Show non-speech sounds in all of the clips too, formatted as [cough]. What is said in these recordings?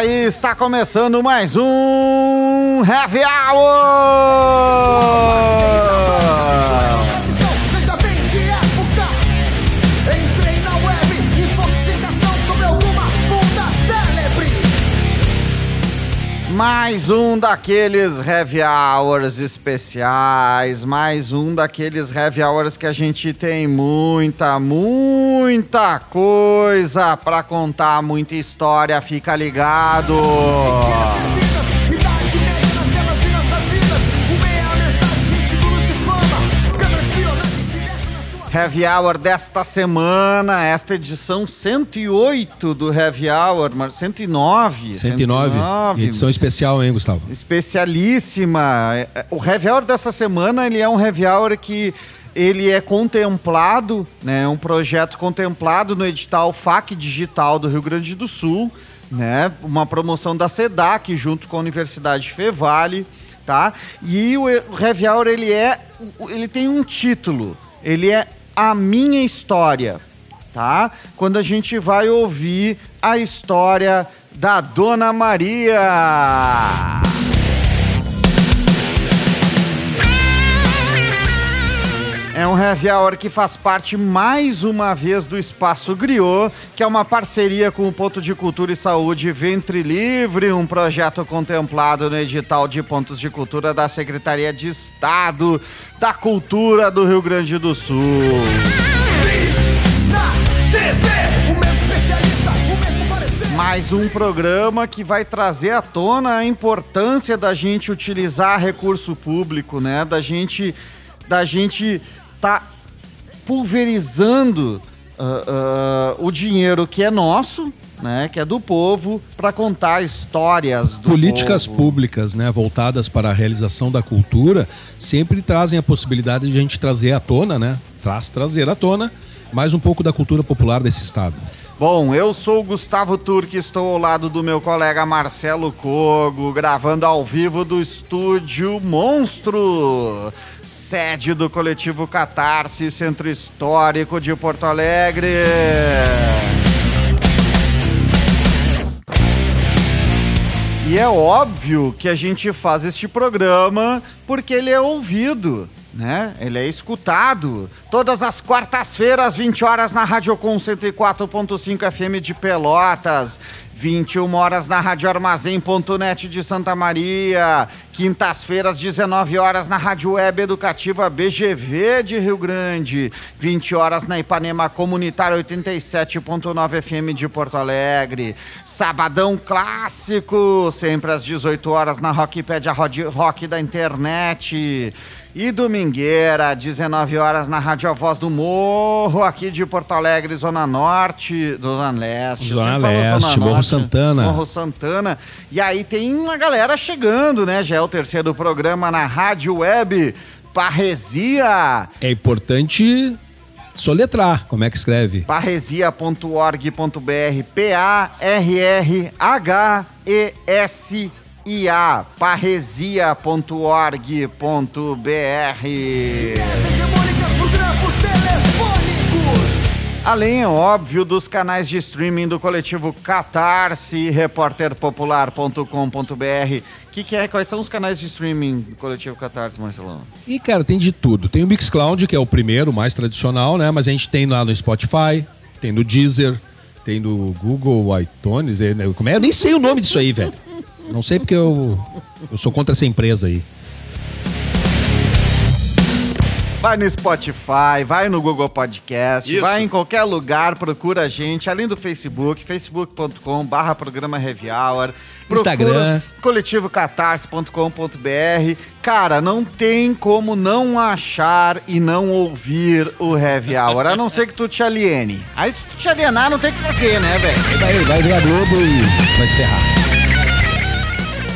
Aí, está começando mais um Heavy Hour! Mais um daqueles Heavy Hours especiais, mais um daqueles Heavy Hours que a gente tem muita, muita coisa pra contar, muita história, fica ligado! Heavy Hour desta semana, esta edição 108 do Heavy Hour, mas 109. 109. Edição especial, hein, Gustavo? especialíssima. O Heavy Hour dessa semana, ele é um Heavy Hour que ele é contemplado, né, um projeto contemplado no edital FAC Digital do Rio Grande do Sul, né, uma promoção da SEDAC junto com a Universidade Fevale, tá? E o, o Heavy Hour, ele é, ele tem um título, ele é A Minha História, tá? Quando a gente vai ouvir a história da Dona Maria. É um Heavy Hour que faz parte mais uma vez do Espaço Griot, que é uma parceria com o Ponto de Cultura e Saúde Ventre Livre, um projeto contemplado no edital de pontos de cultura da Secretaria de Estado da Cultura do Rio Grande do Sul. Mais um programa que vai trazer à tona a importância da gente utilizar recurso público, né? Da gente, da gente tá pulverizando ah, ah, o dinheiro que é nosso, né? Que é do povo, para contar histórias do Políticas povo. públicas, né, voltadas para a realização da cultura, sempre trazem a possibilidade de a gente trazer à tona, né? Traz trazer à tona mais um pouco da cultura popular desse estado. Bom, eu sou o Gustavo Turque, estou ao lado do meu colega Marcelo Cogo, gravando ao vivo do estúdio Monstro, sede do coletivo Catarse, Centro Histórico de Porto Alegre. E é óbvio que a gente faz este programa porque ele é ouvido, né? Ele é escutado. Todas as quartas-feiras, 20 horas na Radiocom 104.5 FM de Pelotas, 21 horas na Rádio Armazém.net de Santa Maria, quintas-feiras, 19 horas na Rádio Web Educativa BGV de Rio Grande, 20 horas na Ipanema Comunitária 87.9 FM de Porto Alegre, sabadão clássico, sempre às 18 horas na Rockpedia Rock da internet. E domingueira, 19 horas na Rádio Voz do Morro, aqui de Porto Alegre, Zona Norte, Zona Leste. Zona Leste, Morro Santana. Morro Santana. E aí tem uma galera chegando, né? Já é o terceiro programa na Rádio Web Parresia. É importante soletrar, como é que escreve? parresia.org.br P-A-R-H-E-S-I-A Além, é óbvio, dos canais de streaming do coletivo Catarse, repórterpopular.com.br. Que que é? Quais são os canais de streaming do coletivo Catarse, Marcelão? E, cara, tem de tudo. Tem o Mixcloud, que é o primeiro, mais tradicional, né? Mas a gente tem lá no Spotify, tem no Deezer, tem no Google iTunes. né? Como é? Eu nem sei o nome disso aí, velho. Não sei porque eu, eu sou contra essa empresa aí. Vai no Spotify, vai no Google Podcast, Isso. vai em qualquer lugar, procura a gente, além do Facebook, facebook.com barra programa Heavy Hour, Instagram. coletivocatarse.com.br. Cara, não tem como não achar e não ouvir o Heavy Hour, a não ser que tu te aliene. Aí se tu te alienar, não tem o que fazer, né, velho? Vai, vai ver a Globo e vai se ferrar.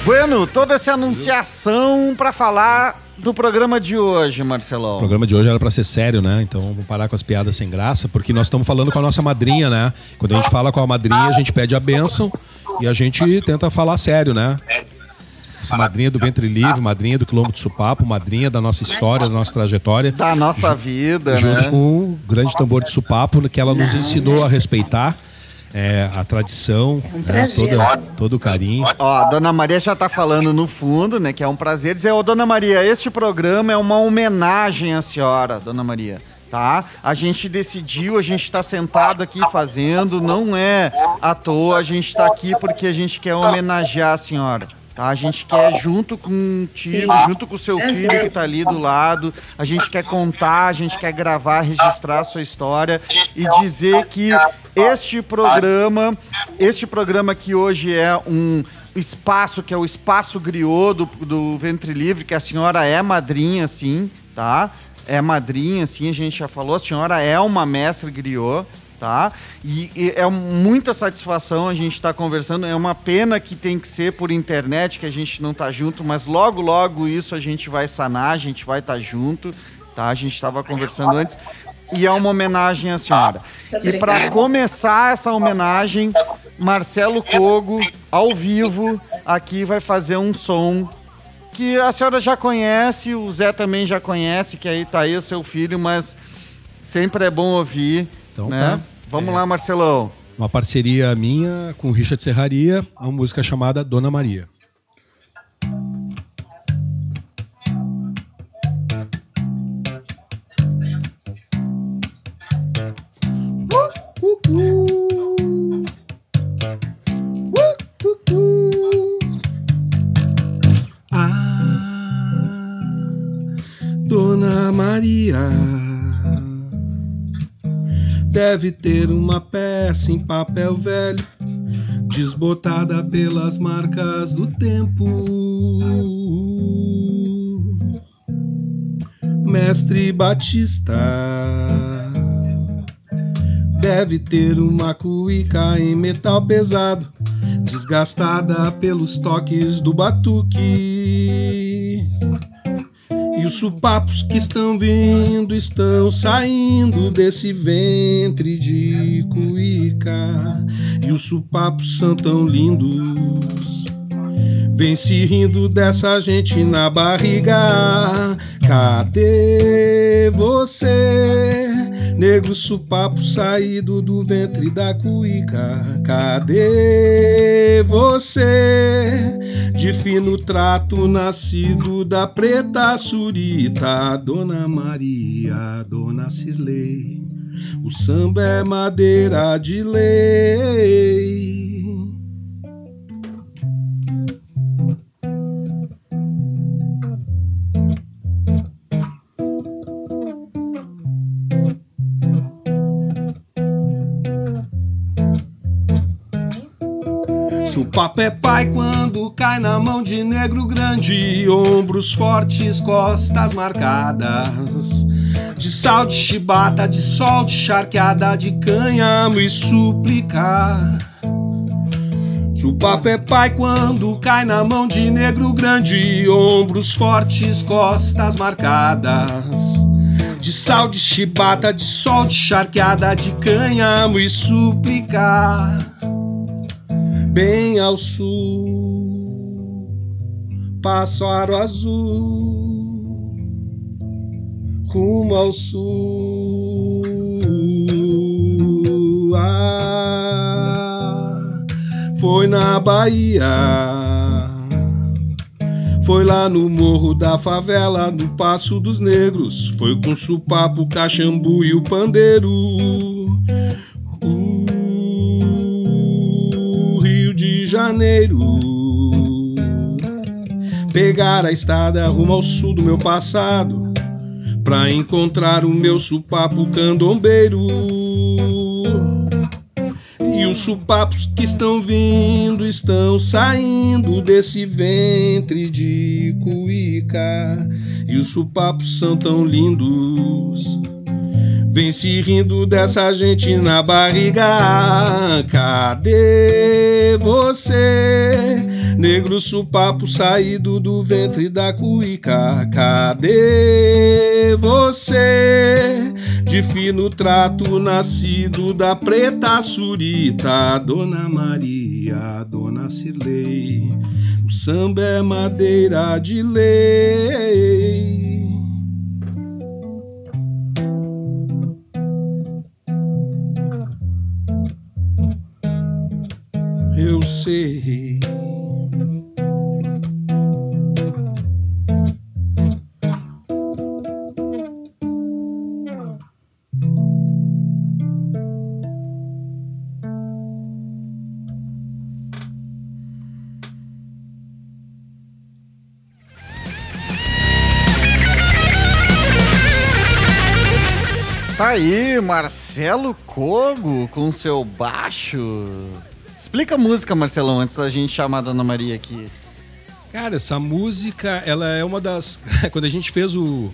Bueno, toda essa anunciação pra falar do programa de hoje, Marcelão. O programa de hoje era pra ser sério, né? Então vamos parar com as piadas sem graça, porque nós estamos falando com a nossa madrinha, né? Quando a gente fala com a madrinha, a gente pede a bênção e a gente tenta falar sério, né? Essa madrinha do Ventre Livre, madrinha do Quilombo de Supapo, madrinha da nossa história, da nossa trajetória. Da nossa vida, junto né? com o grande tambor de Supapo, que ela nos ensinou a respeitar. É, a tradição, um né, toda, todo o carinho. Ó, a Dona Maria já tá falando no fundo, né? Que é um prazer dizer, ô Dona Maria, este programa é uma homenagem à senhora, Dona Maria. Tá? A gente decidiu, a gente tá sentado aqui fazendo, não é à toa, a gente tá aqui porque a gente quer homenagear a senhora. Tá? A gente quer, junto contigo, junto com o seu filho que tá ali do lado, a gente quer contar, a gente quer gravar, registrar a sua história e dizer que este programa, este programa que hoje é um espaço, que é o espaço griot do, do Ventre Livre, que a senhora é madrinha, sim, tá? É madrinha, sim, a gente já falou, a senhora é uma mestre griot, tá? E, e é muita satisfação a gente estar conversando. É uma pena que tem que ser por internet, que a gente não tá junto, mas logo, logo isso a gente vai sanar, a gente vai estar junto, tá? A gente estava conversando antes. E é uma homenagem à senhora. E para começar essa homenagem, Marcelo Cogo, ao vivo, aqui vai fazer um som que a senhora já conhece, o Zé também já conhece, que aí tá aí o seu filho, mas sempre é bom ouvir, Então né? tá. Vamos lá, Marcelão. Uma parceria minha com o Richard Serraria, uma música chamada Dona Maria. Ah, Dona Maria deve ter uma peça em papel velho, desbotada pelas marcas do tempo. Mestre Batista deve ter uma cuíca em metal pesado, desgastada pelos toques do batuque. E os supapos que estão vindo estão saindo desse ventre de cuíca. E os supapos são tão lindos. Vem se rindo dessa gente na barriga. Cadê você? Negro supapo saído do ventre da cuíca. Cadê você? De fino trato nascido da preta surita. Dona Maria, Dona Cirlei. O samba é madeira de lei. Supapo é pai quando cai na mão de negro grande, ombros fortes, costas marcadas. De sal de chibata, de sol, de charqueada, de cânhamo e suplicar. Supapo é pai quando cai na mão de negro grande, ombros fortes, costas marcadas. De sal de chibata, de sol, de charqueada, de cânhamo e suplicar bem ao sul, passo aro azul, rumo ao sul. Ah, foi na Bahia, foi lá no morro da favela, no Passo dos Negros, foi com supapo, o cachambu e o pandeiro. Janeiro. Pegar a estrada rumo ao sul do meu passado, pra encontrar o meu supapo candombeiro. E os supapos que estão vindo estão saindo desse ventre de cuíca. E os supapos são tão lindos. Vem se rindo dessa gente na barriga. Cadê você? Negro supapo saído do ventre da cuíca. Cadê você? De fino trato nascido da preta surita. Dona Maria, Dona Cirlei. O samba é madeira de lei. eu sei. Tá aí, Marcelo Cogo com seu baixo. Explica a música, Marcelão, antes da gente chamar a Dona Maria aqui. Cara, essa música, ela é uma das. [laughs] Quando a gente fez o,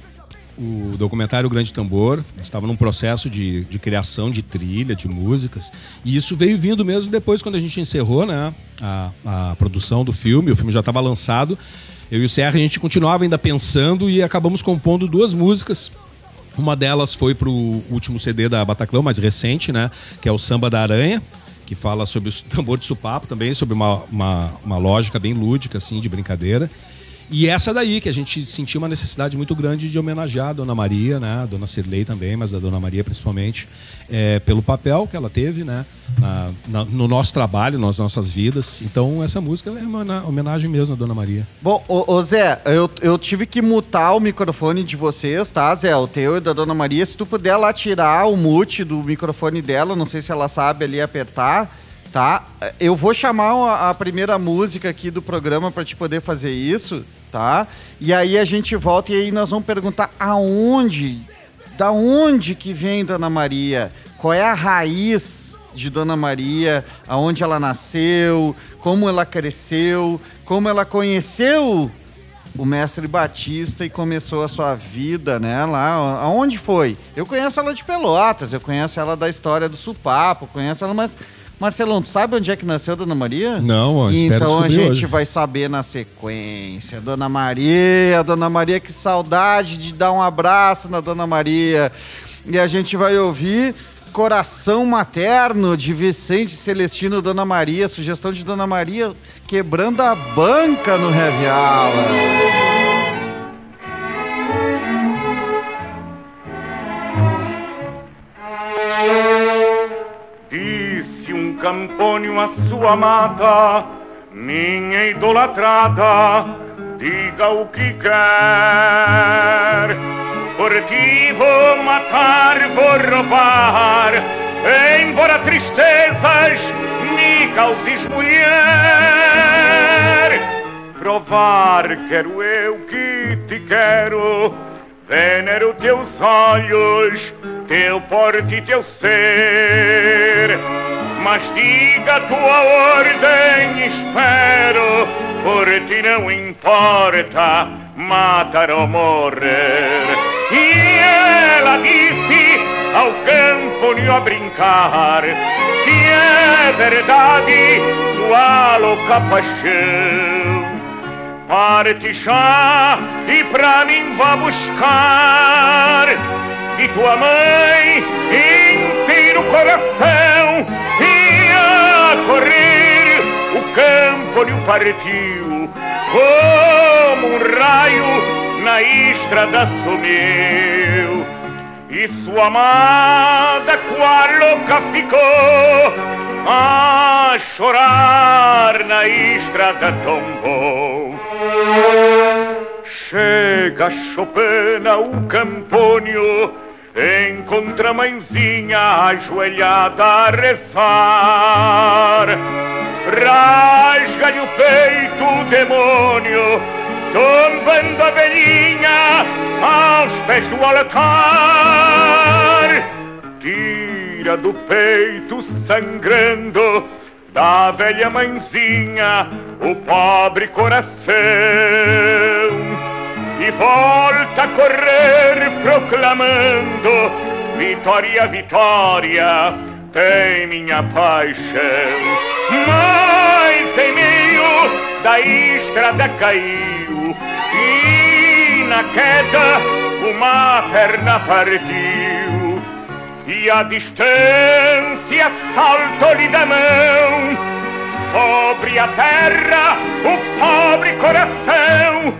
o documentário Grande Tambor, estava num processo de, de criação de trilha, de músicas, e isso veio vindo mesmo depois, quando a gente encerrou né, a, a produção do filme, o filme já estava lançado. Eu e o Serra, a gente continuava ainda pensando e acabamos compondo duas músicas. Uma delas foi pro último CD da Bataclão, mais recente, né? Que é o Samba da Aranha, que fala sobre o [laughs] tambor de supapo também, sobre uma, uma, uma lógica bem lúdica, assim, de brincadeira. E essa daí, que a gente sentiu uma necessidade muito grande de homenagear a Dona Maria, né? A Dona Cirlei também, mas a Dona Maria principalmente, é, pelo papel que ela teve, né? Na, na- no nosso trabalho, nas nossas vidas. Então, essa música é uma na- homenagem mesmo à Dona Maria. Bom, ô, ô, Zé, eu, eu tive que mutar o microfone de vocês, tá, Zé? O teu e da Dona Maria. Se tu puder lá tirar o mute do microfone dela, não sei se ela sabe ali apertar, tá? Eu vou chamar a, primeira música aqui do programa pra te poder fazer isso, tá? E aí a gente volta e aí nós vamos perguntar aonde, da onde que vem Dona Maria? Qual é a raiz de Dona Maria, aonde ela nasceu, como ela cresceu, como ela conheceu o mestre Batista e começou a sua vida, né, lá, aonde foi? Eu conheço ela de Pelotas, eu conheço ela da história do Supapo, conheço ela, mas Marcelão, tu sabe onde é que nasceu Dona Maria? Não, eu espero Então a gente hoje. vai saber na sequência. Dona Maria, Dona Maria, que saudade de dar um abraço na Dona Maria. E a gente vai ouvir Coração Materno de Vicente Celestino Dona Maria, sugestão de Dona Maria quebrando a banca no Heavy Hour. Campônio à sua amada, minha idolatrada, diga o que quer. Por ti vou matar, vou roubar, embora tristezas me causes mulher. Provar quero eu que te quero, venero teus olhos, teu porte e teu ser. Mas diga tua ordem, espero, por ti não importa matar ou morrer. E ela disse ao campo a brincar, se é verdade tua louca paixão. Parte já e pra mim vá buscar de tua mãe inteiro coração e correr o campo lhe partiu como um raio na estrada sumiu e sua amada qual louca ficou a chorar na estrada tombou. Chega Chopina o Campônio Encontra a mãezinha ajoelhada a rezar Rasga-lhe o peito o demônio Tombando a velhinha aos pés do altar. Tira do peito sangrando da velha mãezinha o pobre coração e volta a correr proclamando vitória, vitória tem minha paixão mas em meio da estrada caiu e na queda uma perna partiu e a distância saltou-lhe da mão sobre a terra o pobre coração.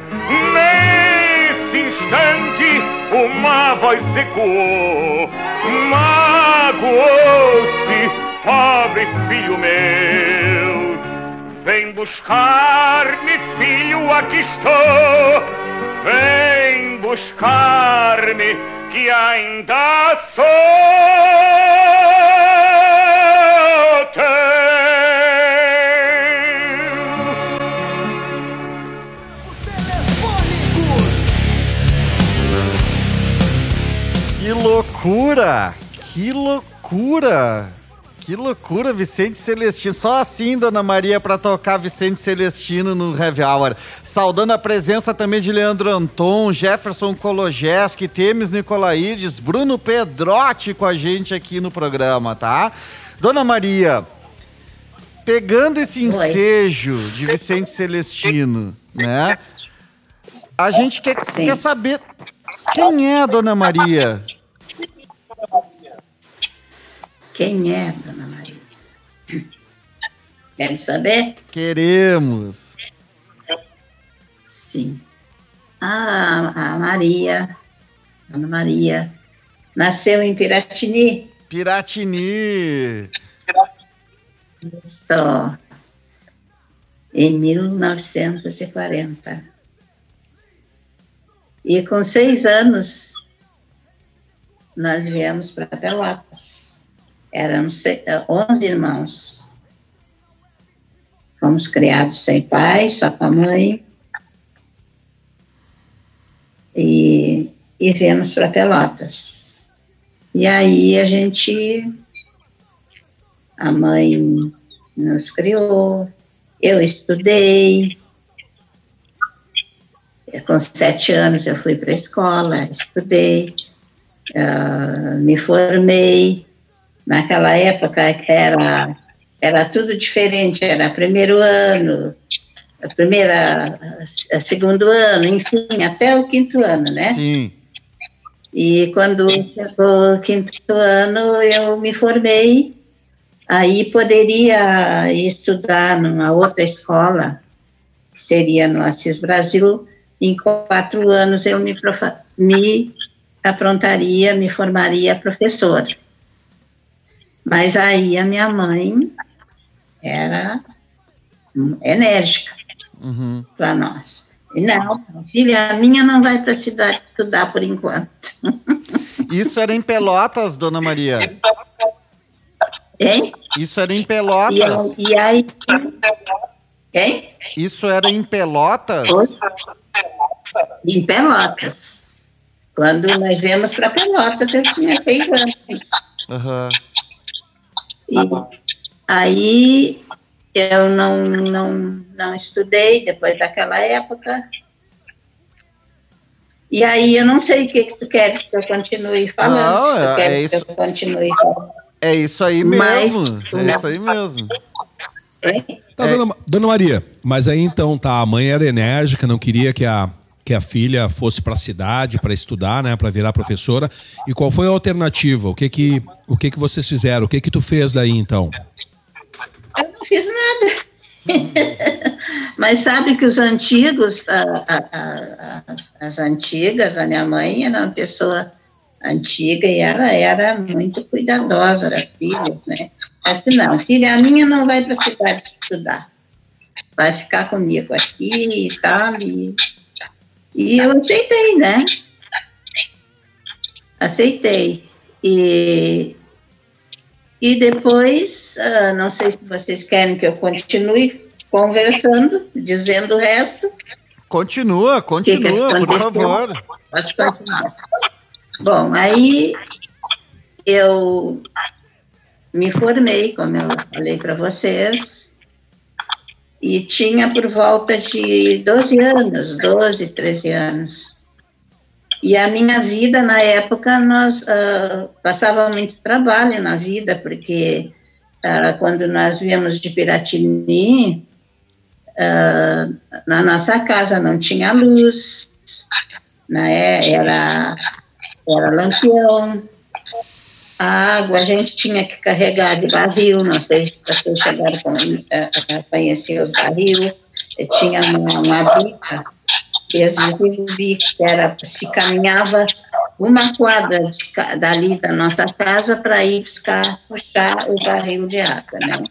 Nesse instante uma voz ecoou, magoou-se, pobre filho meu. Vem buscar-me, filho, aqui estou. Vem buscar-me, que ainda sou teu. Que loucura! Que loucura! Que loucura, Vicente Celestino. Só assim, Dona Maria, para tocar Vicente Celestino no Heavy Hour. Saudando a presença também de Leandro Anton, Jefferson Kologeski, Temes Nicolaides, Bruno Pedrotti com a gente aqui no programa, tá? Dona Maria, pegando esse ensejo de Vicente Celestino, né? A gente quer, Sim. quer saber quem é a Dona Maria. Quem é Dona Maria? [coughs] Querem saber? Queremos. Sim. A, a Maria, Dona Maria, nasceu em Piratini. Piratini. Estou em 1940. E com seis anos, nós viemos para Pelotas. Éramos eh, 11 irmãos. Fomos criados sem pai, só com a mãe. E, e viemos para Pelotas. E aí a gente a mãe nos criou, eu estudei. Com sete anos eu fui para a escola, estudei, ah, me formei. Naquela época era, era tudo diferente, era primeiro ano, a primeira, a segundo ano, enfim, até o quinto ano, né? Sim. E quando chegou o quinto ano, eu me formei. Aí poderia estudar numa outra escola, que seria no Assis Brasil. Em quatro anos eu me, me aprontaria, me formaria professora. Mas aí a minha mãe era enérgica Uhum. para nós. E não, filha, a minha não vai para a cidade estudar por enquanto. [laughs] Isso era em Pelotas, Dona Maria. Hein? Isso era em E, Pelotas. eu- e aí. Hein? Isso era em Pelotas. Em Pelotas. Quando nós viemos para Pelotas, eu tinha seis anos. Aham. E aí eu não, não, não estudei depois daquela época. E aí eu não sei o que, que tu queres que eu continue falando. Não, se é- tu queres é que isso. eu continue falando. É isso aí Mas- mesmo. É isso aí mesmo. Tá, É. dona, dona Maria, mas aí então tá, a mãe era enérgica, não queria que a, que a filha fosse para a cidade para estudar, né, para virar professora. E qual foi a alternativa? O que que o que que vocês fizeram? O que que tu fez daí então? Eu não fiz nada. Mas sabe que os antigos, a- a- a- as, as antigas, a minha mãe era uma pessoa antiga e ela era muito cuidadosa das filhas, né? Assim, não, filha, a minha não vai para a cidade estudar. Vai ficar comigo aqui e tal. E, e eu aceitei, né? Aceitei. E, e depois, ah, não sei se vocês querem que eu continue conversando, dizendo o resto. Continua, continua, por aconteceu? favor. Pode continuar. Bom, aí eu me formei, como eu falei para vocês, e tinha por volta de 12 anos, 12, 13 anos. E a minha vida, na época, nós ah, passava muito trabalho na vida, porque ah, quando nós viemos de Piratini, ah, na nossa casa não tinha luz, né? era, era lampião, a água a gente tinha que carregar de barril, não sei se vocês chegaram a, a conhecer os barril, tinha uma, uma bica, que era, se caminhava uma quadra de dali da nossa casa para ir buscar, puxar o barril de água, né?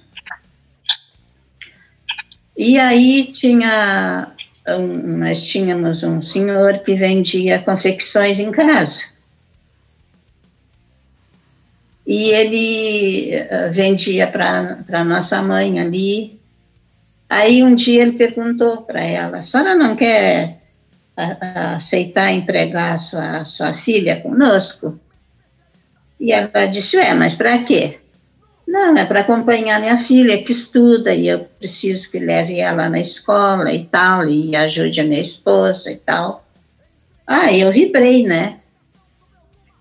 E aí tinha, um- nós tínhamos um senhor que vendia confecções em casa. E ele eh, vendia para nossa mãe ali. Aí um dia ele perguntou para ela: a senhora não quer a- a- aceitar empregar sua, sua filha conosco? E ela disse, ué, mas para quê? Não, é para acompanhar minha filha que estuda e eu preciso que leve ela na escola e tal, e ajude a minha esposa e tal. Ah, eu vibrei, né?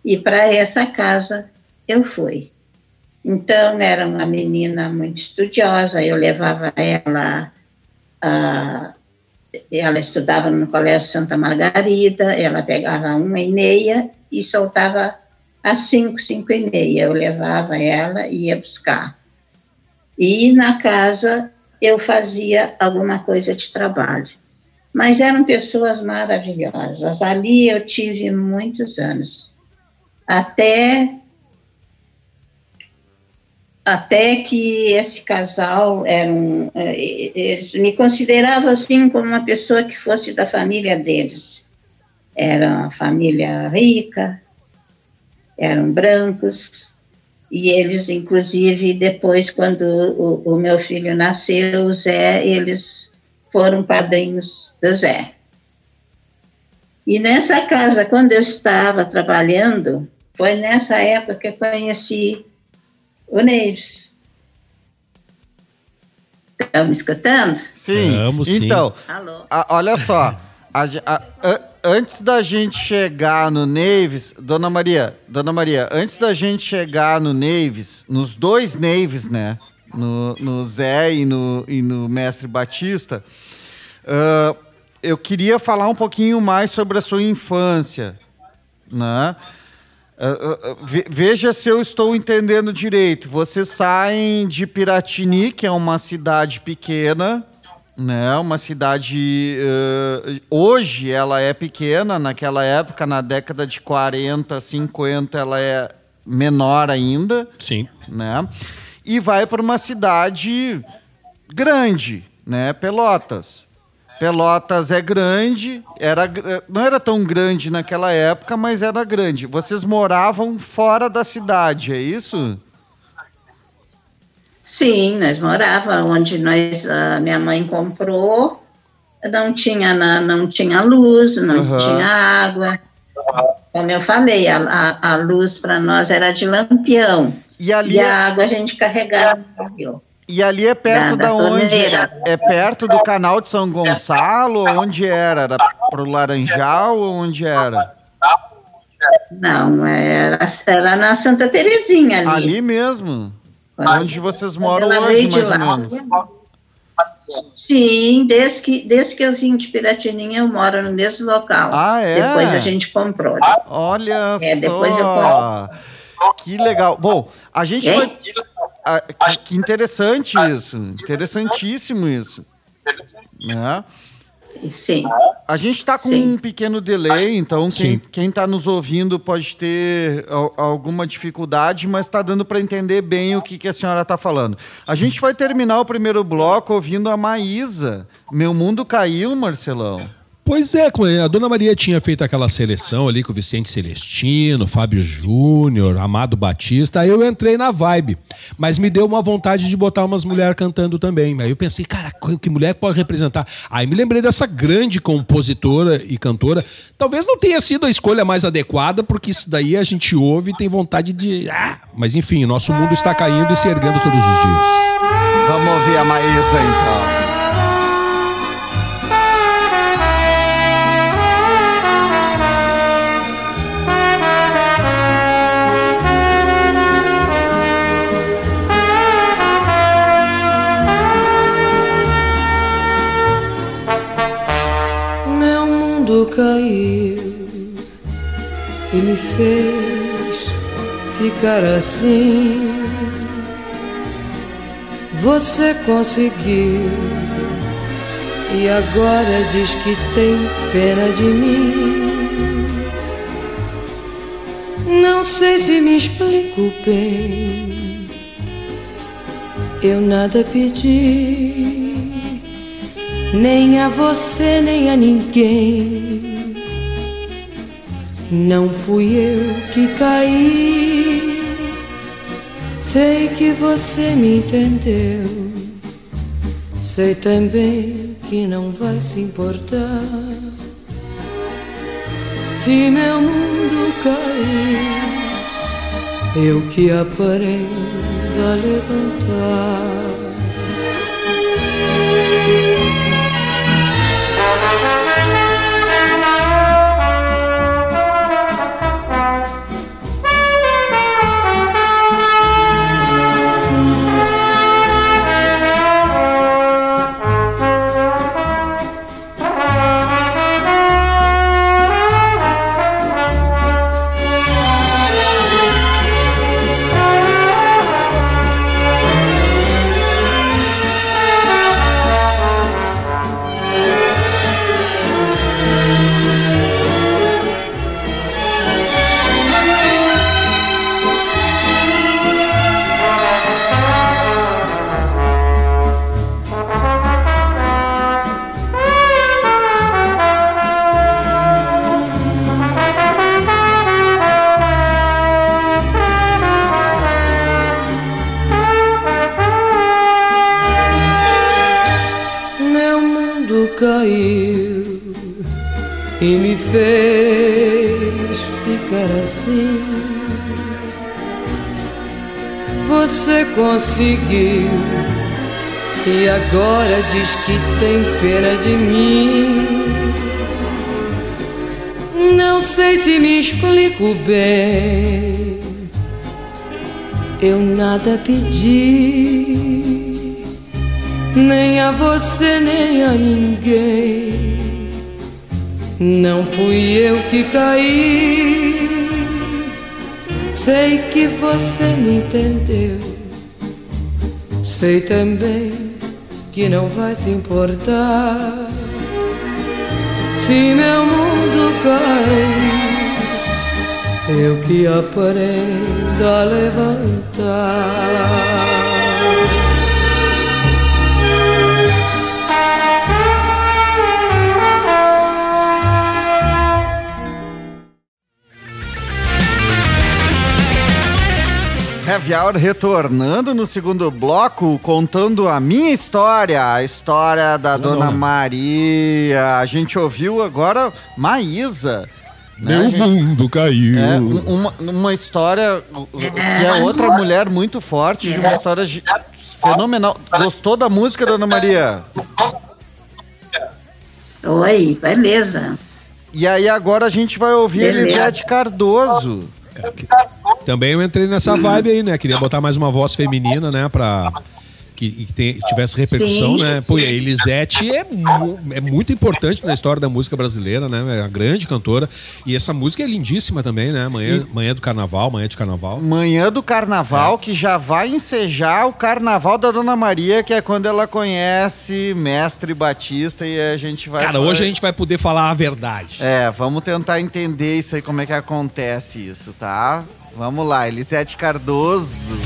E para essa casa eu fui. Então, era uma menina muito estudiosa, eu levava ela, a, ela estudava no Colégio Santa Margarida, ela pegava uma e meia e soltava às cinco, cinco e meia. Eu levava ela e ia buscar. E na casa eu fazia alguma coisa de trabalho. Mas eram pessoas maravilhosas. Ali eu tive muitos anos. Até até que esse casal era um, eh, eles me consideravam assim como uma pessoa que fosse da família deles. Era uma família rica, eram brancos, e eles, inclusive, depois, quando o, o meu filho nasceu, o Zé, eles foram padrinhos do Zé. E nessa casa, quando eu estava trabalhando, foi nessa época que eu conheci o Neves. Estão me escutando? Sim. Vamos, sim. então, Alô? a- olha só. a a- a- antes da gente chegar no Neves, Dona Maria, Dona Maria, antes da gente chegar no Neves, nos dois Neves, né? No, no Zé e no, e no Mestre Batista, ah, eu queria falar um pouquinho mais sobre a sua infância, né? Ah, ah, ah, ve- Veja se eu estou entendendo direito. Vocês saem de Piratini, que é uma cidade pequena, né? Uma cidade. eh, hoje ela é pequena, naquela época, na década de 40, 50, ela é menor ainda Sim. né? E vai para uma cidade grande, né? Pelotas. Pelotas é grande, era, não era tão grande naquela época, mas era grande. Vocês moravam fora da cidade, é isso? Sim, nós morávamos onde nós, a minha mãe comprou, não tinha, não tinha luz, não Aham. tinha água. Como eu falei, a, a, a luz para nós era de lampião. E ali, E é, a água a gente carregava no barril. E ali é perto Da- da, onde? torneira. É perto do canal de São Gonçalo? Onde era? Era pro Laranjal ou onde era? Não, era, era na Santa Terezinha ali. Ali mesmo. Quando Onde vocês moram hoje, mais ou menos. Sim, desde que, desde que eu vim de Piratininha, eu moro no mesmo local. Ah, é? Depois a gente comprou. Olha É, depois eu só. Que legal. Bom, a gente Hein? foi. Ah, que, que interessante isso. Interessantíssimo isso. Né? Sim. A gente está com Sim. um pequeno delay, então quem, Sim. quem tá nos ouvindo pode ter al- alguma dificuldade, mas está dando para entender bem o que, que a senhora está falando. A gente vai terminar o primeiro bloco ouvindo a Maísa. Meu mundo caiu, Marcelão. Pois é, a Dona Maria tinha feito aquela seleção ali com o Vicente Celestino, Fábio Júnior, Amado Batista, aí eu entrei na vibe. Mas me deu uma vontade de botar umas mulheres cantando também. Aí eu pensei, cara, que que mulher pode representar? Aí me lembrei dessa grande compositora e cantora. Talvez não tenha sido a escolha mais adequada, porque isso daí a gente ouve e tem vontade de. Ah! Mas enfim, nosso mundo está caindo e se erguendo todos os dias. Vamos ouvir a Maísa então. Mundo caiu e me fez ficar assim. Você conseguiu e agora diz que tem pena de mim. Não sei se me explico bem. Eu nada pedi nem a você, nem a ninguém. Não fui eu que caí. Sei que você me entendeu. Sei também que não vai se importar. Se meu mundo cair, eu que aprendo a levantar. Diz que tem pena de mim. Não sei se me explico bem. Eu nada pedi nem a você, nem a ninguém. Não fui eu que caí. Sei que você me entendeu. Sei também que não vai se importar. Se meu mundo cai, eu que aprendo a levantar. Hour retornando no segundo bloco, contando a minha história, a história da Dona dona. Maria. A gente ouviu agora Maísa. né, Meu gente? mundo caiu. É, um- uma, uma história que é outra mulher muito forte, de uma história fenomenal. Gostou da música, Dona Maria? Oi, beleza. E aí agora a gente vai ouvir Beleza. Elisete Cardoso. Também eu entrei nessa vibe aí, né? Queria botar mais uma voz feminina, né? Pra que, que tem- tivesse repercussão, Sim. né? Pô, e a Elisete é, é muito importante na história da música brasileira, né? É uma grande cantora. E essa música é lindíssima também, né? Manhã, manhã do carnaval, manhã de carnaval. Manhã do Carnaval, que já vai ensejar o Carnaval da Dona Maria, que é quando ela conhece Mestre Batista e a gente vai... Cara, hoje a gente vai poder falar a verdade. É, vamos tentar entender isso aí, como é que acontece isso, tá? Vamos lá, Elisete Cardoso.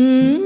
Mhm.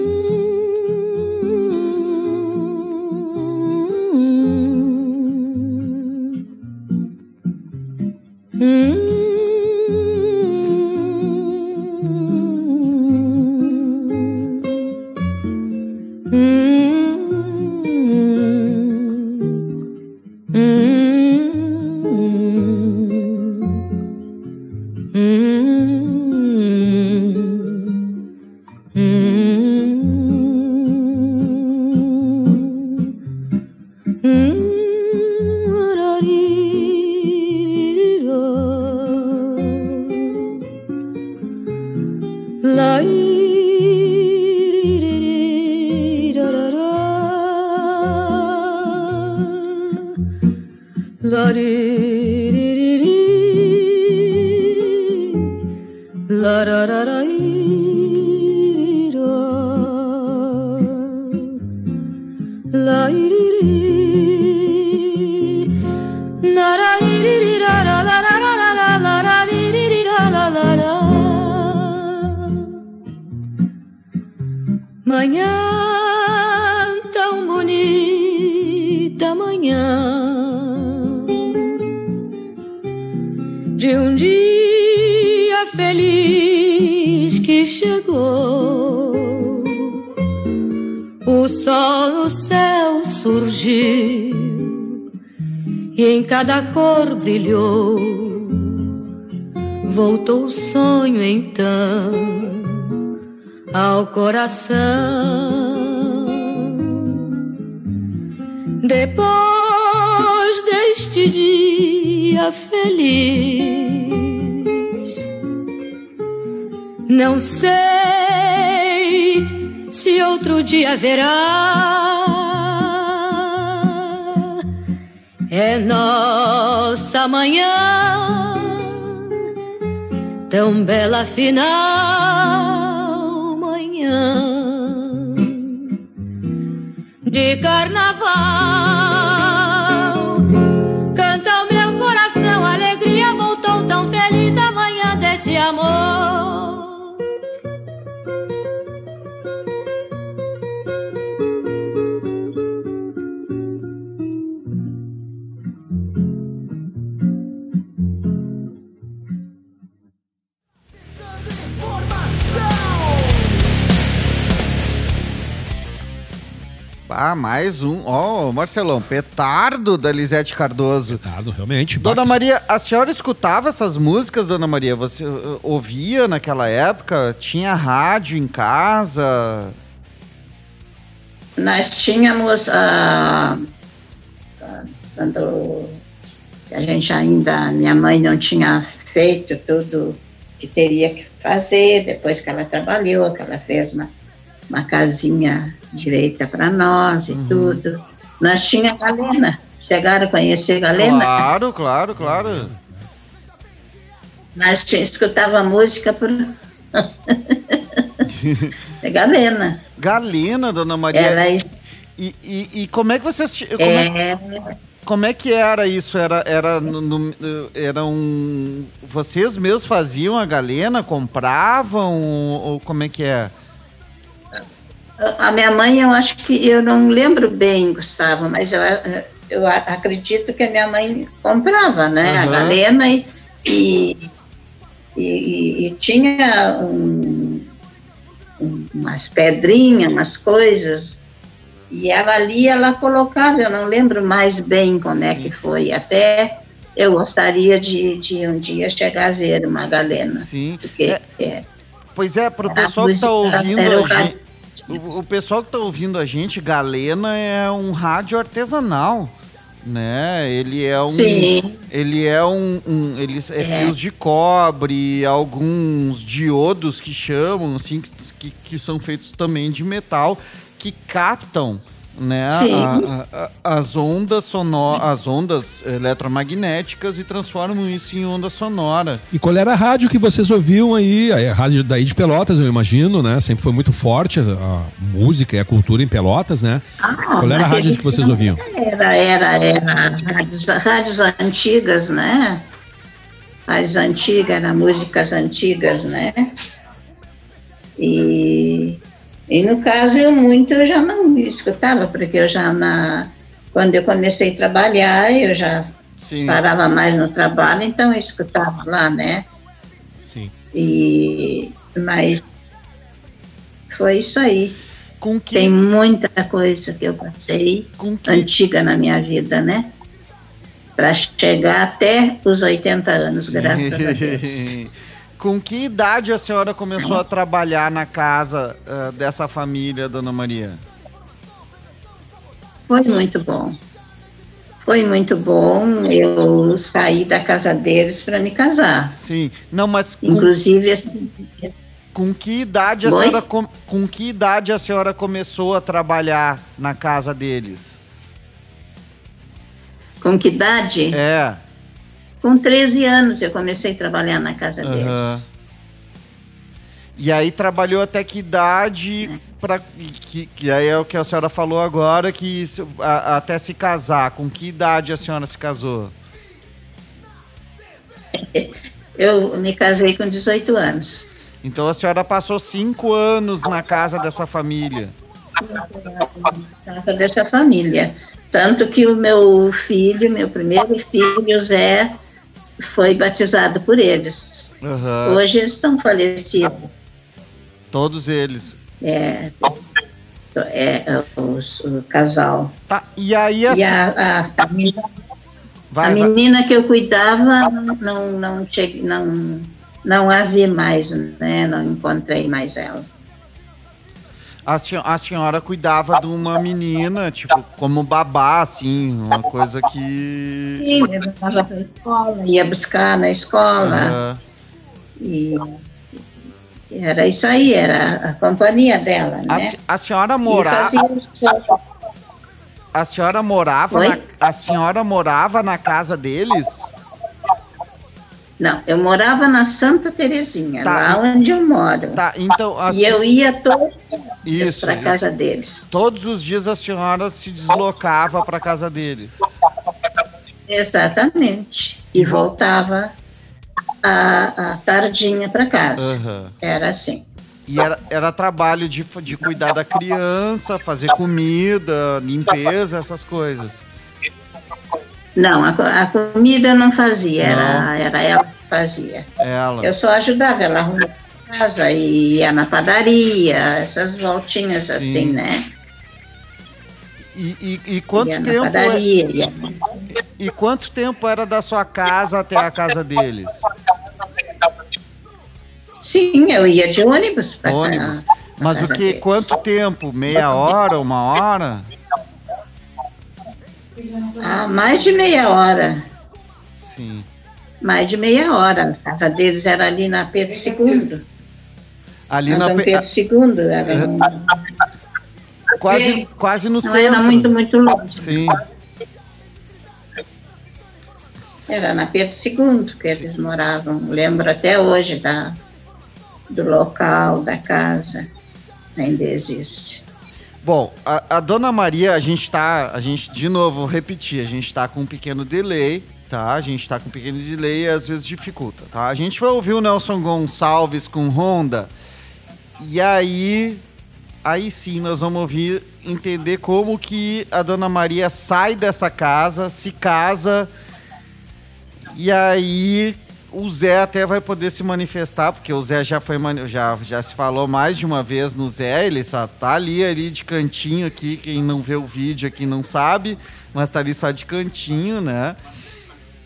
Final, manhã de carnaval. Ah, mais um. Ó, Marcelão, petardo da Lisete Cardoso. Tá, realmente. Dona Bax. Maria, a senhora escutava essas músicas, Dona Maria? Você uh, ouvia naquela época? Tinha rádio em casa? Nós tínhamos, ah, ah, quando a gente ainda, minha mãe não tinha feito tudo que teria que fazer, depois que ela trabalhou, que ela fez uma, uma casinha direita para nós e tudo. Nós tinha Galena. Chegaram a conhecer Galena? Claro, claro, claro. Nós tinha, escutava música por. [laughs] é Galena. Galena, Dona Maria. Ela E, e, e como é que vocês... Como é, é, como é que era isso? Era, era, no, no- era um... Vocês mesmos faziam a galena? Compravam? Ou como é que é? A minha mãe, eu acho que eu não lembro bem, Gustavo, mas eu, eu a- acredito que a minha mãe comprava, né? A Aham. galena e, e, e- e tinha um- um- umas pedrinhas, umas coisas. E ela ali, ela colocava, eu não lembro mais bem como é que foi. Até eu gostaria de, de um dia chegar a ver uma galena. Sim. Porque É, é, Pois é, pro Era a pessoal que tá música, ouvindo o a gente. O, o pessoal que tá ouvindo a gente, Galena é um rádio artesanal, né? Ele é um. Sim. Ele é um. um ele é, É. fios de cobre, alguns diodos que chamam, assim, que, que, que são feitos também de metal, que captam. Né, a- a- a- as ondas sonor, as ondas eletromagnéticas e transformam isso em onda sonora. E qual era a rádio que vocês ouviam aí? A rádio daí de Pelotas, eu imagino, né? Sempre foi muito forte a, a música e a cultura em Pelotas, né? Ah, Qual era a rádio que vocês ouviam? Era, era, era rádios, rádios antigas, né? Rádios antigas, eram músicas antigas, né? E, e no caso eu muito eu já não escutava, porque eu já na quando eu comecei a trabalhar, eu já Sim. parava mais no trabalho, então eu escutava lá, né? Sim. E mas foi isso aí. Que, Tem muita coisa que eu passei que antiga na minha vida, né? Para chegar até os 80 anos, graças a Deus. [laughs] Com que idade a senhora começou a trabalhar na casa ah, dessa família, dona Maria? Foi muito bom. Foi muito bom. Eu saí da casa deles para me casar. Sim. Não, mas com, Inclusive, assim, com que idade a Oi? senhora com, com que idade a senhora começou a trabalhar na casa deles? com que idade? É. Com 13 anos eu comecei a trabalhar na casa Aham. deles. E aí trabalhou até que idade para que, que aí é o que a senhora falou agora que a- até se casar. Com que idade a senhora se casou? [laughs] Eu me casei com 18 anos. Então a senhora passou cinco anos na casa dessa família. Na casa dessa família. Tanto que o meu filho, meu primeiro filho, o Zé, foi batizado por eles. Aham. Hoje eles estão falecidos. Todos eles. É, é, os- o casal. Tá, e aí a, E a, a família Vai, a vai. menina que eu cuidava não, não, não, cheguei, não, não a vi mais, né? Não encontrei mais ela. A, a senhora cuidava de uma menina, tipo, como babá, assim, uma coisa que. Sim, levava para a escola, ia buscar na escola. Aham. E era isso aí, era a companhia dela, a, né? se- a senhora morava. A senhora morava Oi? na, a senhora morava na casa deles? Não, eu morava na Santa Terezinha, Tá. lá onde eu moro. Tá, então a E eu ia todos Isso, para isso. casa deles. todos os dias a senhora se deslocava para casa deles. Exatamente. E voltava à, à tardinha para casa. Aham. Era assim. E era, era trabalho de, de cuidar da criança, fazer comida, limpeza, essas coisas. Não, a, a comida eu não fazia, Não. era, era ela que fazia. Ela. Eu só ajudava ela arrumar a casa e ia na padaria, essas voltinhas Sim. assim, né? E, e, e quanto ia na tempo é- padaria, ia e quanto tempo era da sua casa até a casa deles? Sim, eu ia de ônibus para Ônibus. Mas o que? deles. Quanto tempo? Meia hora? Uma hora? Ah, mais de meia hora. Sim. Mais de meia hora. A casa deles era ali na Pedro II. Ali Na na Pedro II. Era, um- quase, quase no não centro. era muito, muito longe. Sim. Era na Pedro II que eles moravam. Lembro até hoje da, do local, da casa. Ainda existe. Bom, a, a dona Maria, a gente tá. A gente, de novo, vou repetir, a gente tá com um pequeno delay, tá? A gente tá com um pequeno delay e às vezes dificulta, tá? A gente vai ouvir o Nelson Gonçalves com Honda. E aí. Aí sim nós vamos ouvir, entender como que a dona Maria sai dessa casa, se casa. E aí o Zé até vai poder se manifestar, porque o Zé já foi já, já se falou mais de uma vez no Zé, ele só tá ali, ali de cantinho aqui, quem não vê o vídeo aqui não sabe, mas tá ali só de cantinho, né?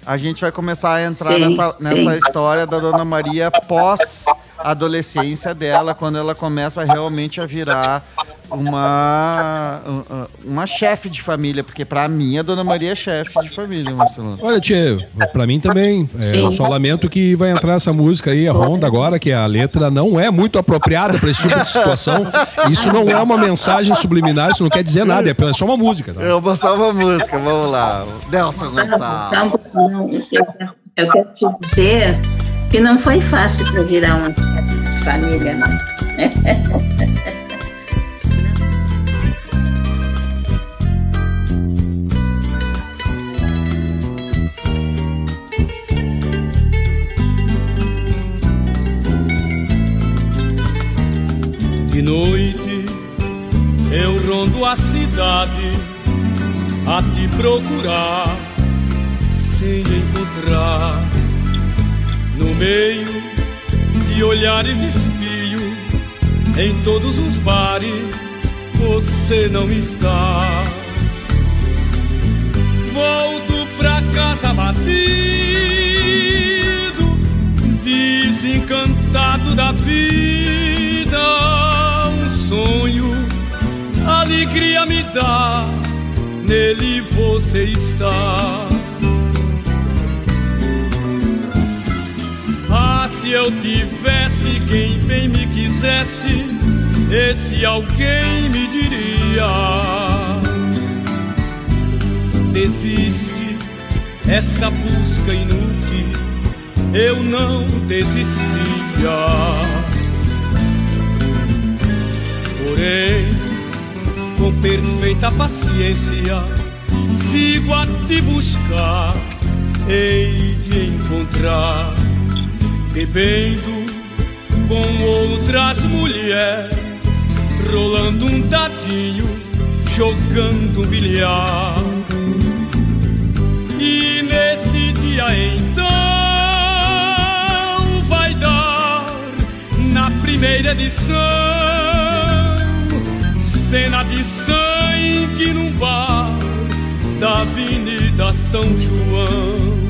A gente vai começar a entrar Sim, nessa, sim. nessa história da Dona Maria pós adolescência dela, quando ela começa realmente a virar uma uma chefe de família, porque pra mim a Dona Maria é chefe de família, Marcelo. Olha, Tchê, pra mim também. É, eu só lamento que vai entrar essa música aí, a Honda, agora, que a letra não é muito apropriada pra esse tipo de situação. Isso não é uma mensagem subliminar, isso não quer dizer nada, é só uma música. Tá? Eu vou só uma música, vamos lá. Nelson Só Gonçalves. um eu, eu quero te dizer que não foi fácil para virar uma família, não. De noite eu rondo a cidade a te procurar sem encontrar. No meio de olhares espio, em todos os bares você não está. Volto pra casa batido, desencantado da vida. Um sonho, alegria me dá, nele você está. Se eu tivesse quem bem me quisesse, esse alguém me diria: Desiste, essa busca inútil, eu não desistia. Porém, com perfeita paciência, sigo a te buscar, hei de encontrar bebendo com outras mulheres, rolando um dadinho, jogando um bilhar. E nesse dia então vai dar na primeira edição cena de sangue num bar da Avenida São João.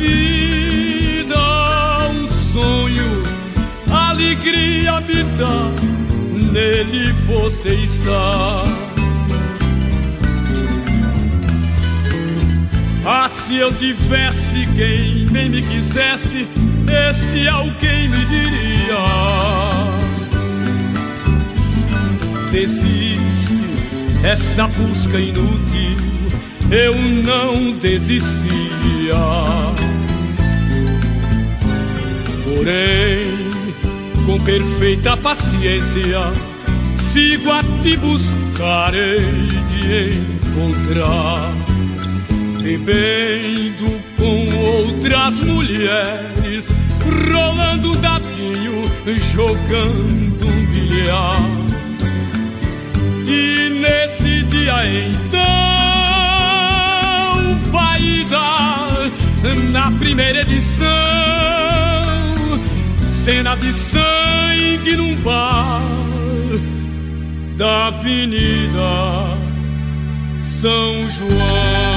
Vida. Um sonho, alegria me dá, nele você está. Ah, se eu tivesse quem bem me quisesse, esse alguém me diria desiste essa busca inútil eu não desistia porém com perfeita paciência sigo a te buscar e te encontrar. Bebendo com outras mulheres rolando dadinho jogando um bilhar. E nesse dia então vai dar na primeira edição cena de sangue num bar da Avenida São João.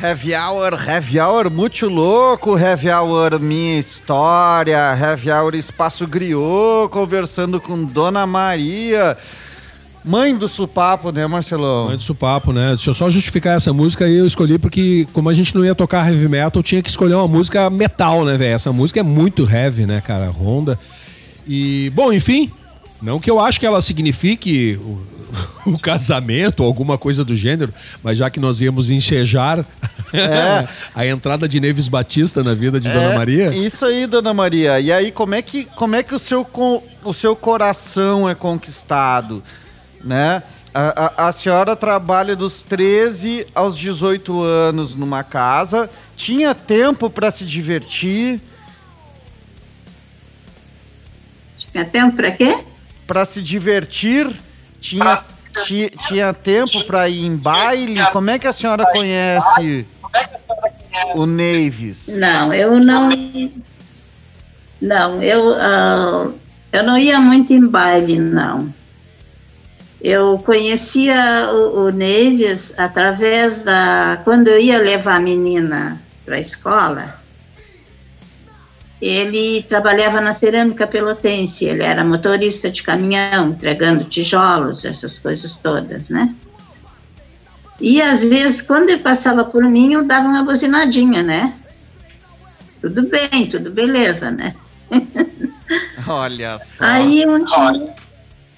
Heavy Hour, Heavy Hour muito louco, Heavy Hour Minha História, Heavy Hour Espaço Griot, conversando com Dona Maria, mãe do Supapo, né, Marcelão? Mãe do Supapo, né? Deixa eu só justificar essa música aí, eu escolhi porque, como a gente não ia tocar heavy metal, tinha que escolher uma música metal, né, velho? Essa música é muito heavy, né, cara? Honda. E, bom, enfim, não que eu acho que ela signifique o, [laughs] o casamento ou alguma coisa do gênero, mas já que nós íamos ensejar [laughs] a entrada de Neves Batista na vida de Dona É, Maria. Isso aí, Dona Maria. E aí, como é que, como é que o, seu, o seu coração é conquistado, né? A, a- a senhora trabalha dos 13 aos 18 anos numa casa, tinha tempo para se divertir, Tinha tempo para quê? Para se divertir, tinha, ti- tinha tempo para ir em baile. Como é que a senhora conhece o Neves? Não, eu não. Não, eu, ah, eu não ia muito em baile, não. Eu conhecia o, o Neves através da. Quando eu ia levar a menina para a escola, ele trabalhava na cerâmica pelotense, ele era motorista de caminhão, entregando tijolos, essas coisas todas, né? E às vezes, quando ele passava por mim, eu dava uma buzinadinha, né? Tudo bem, tudo beleza, né? [laughs] Olha só. Aí um dia,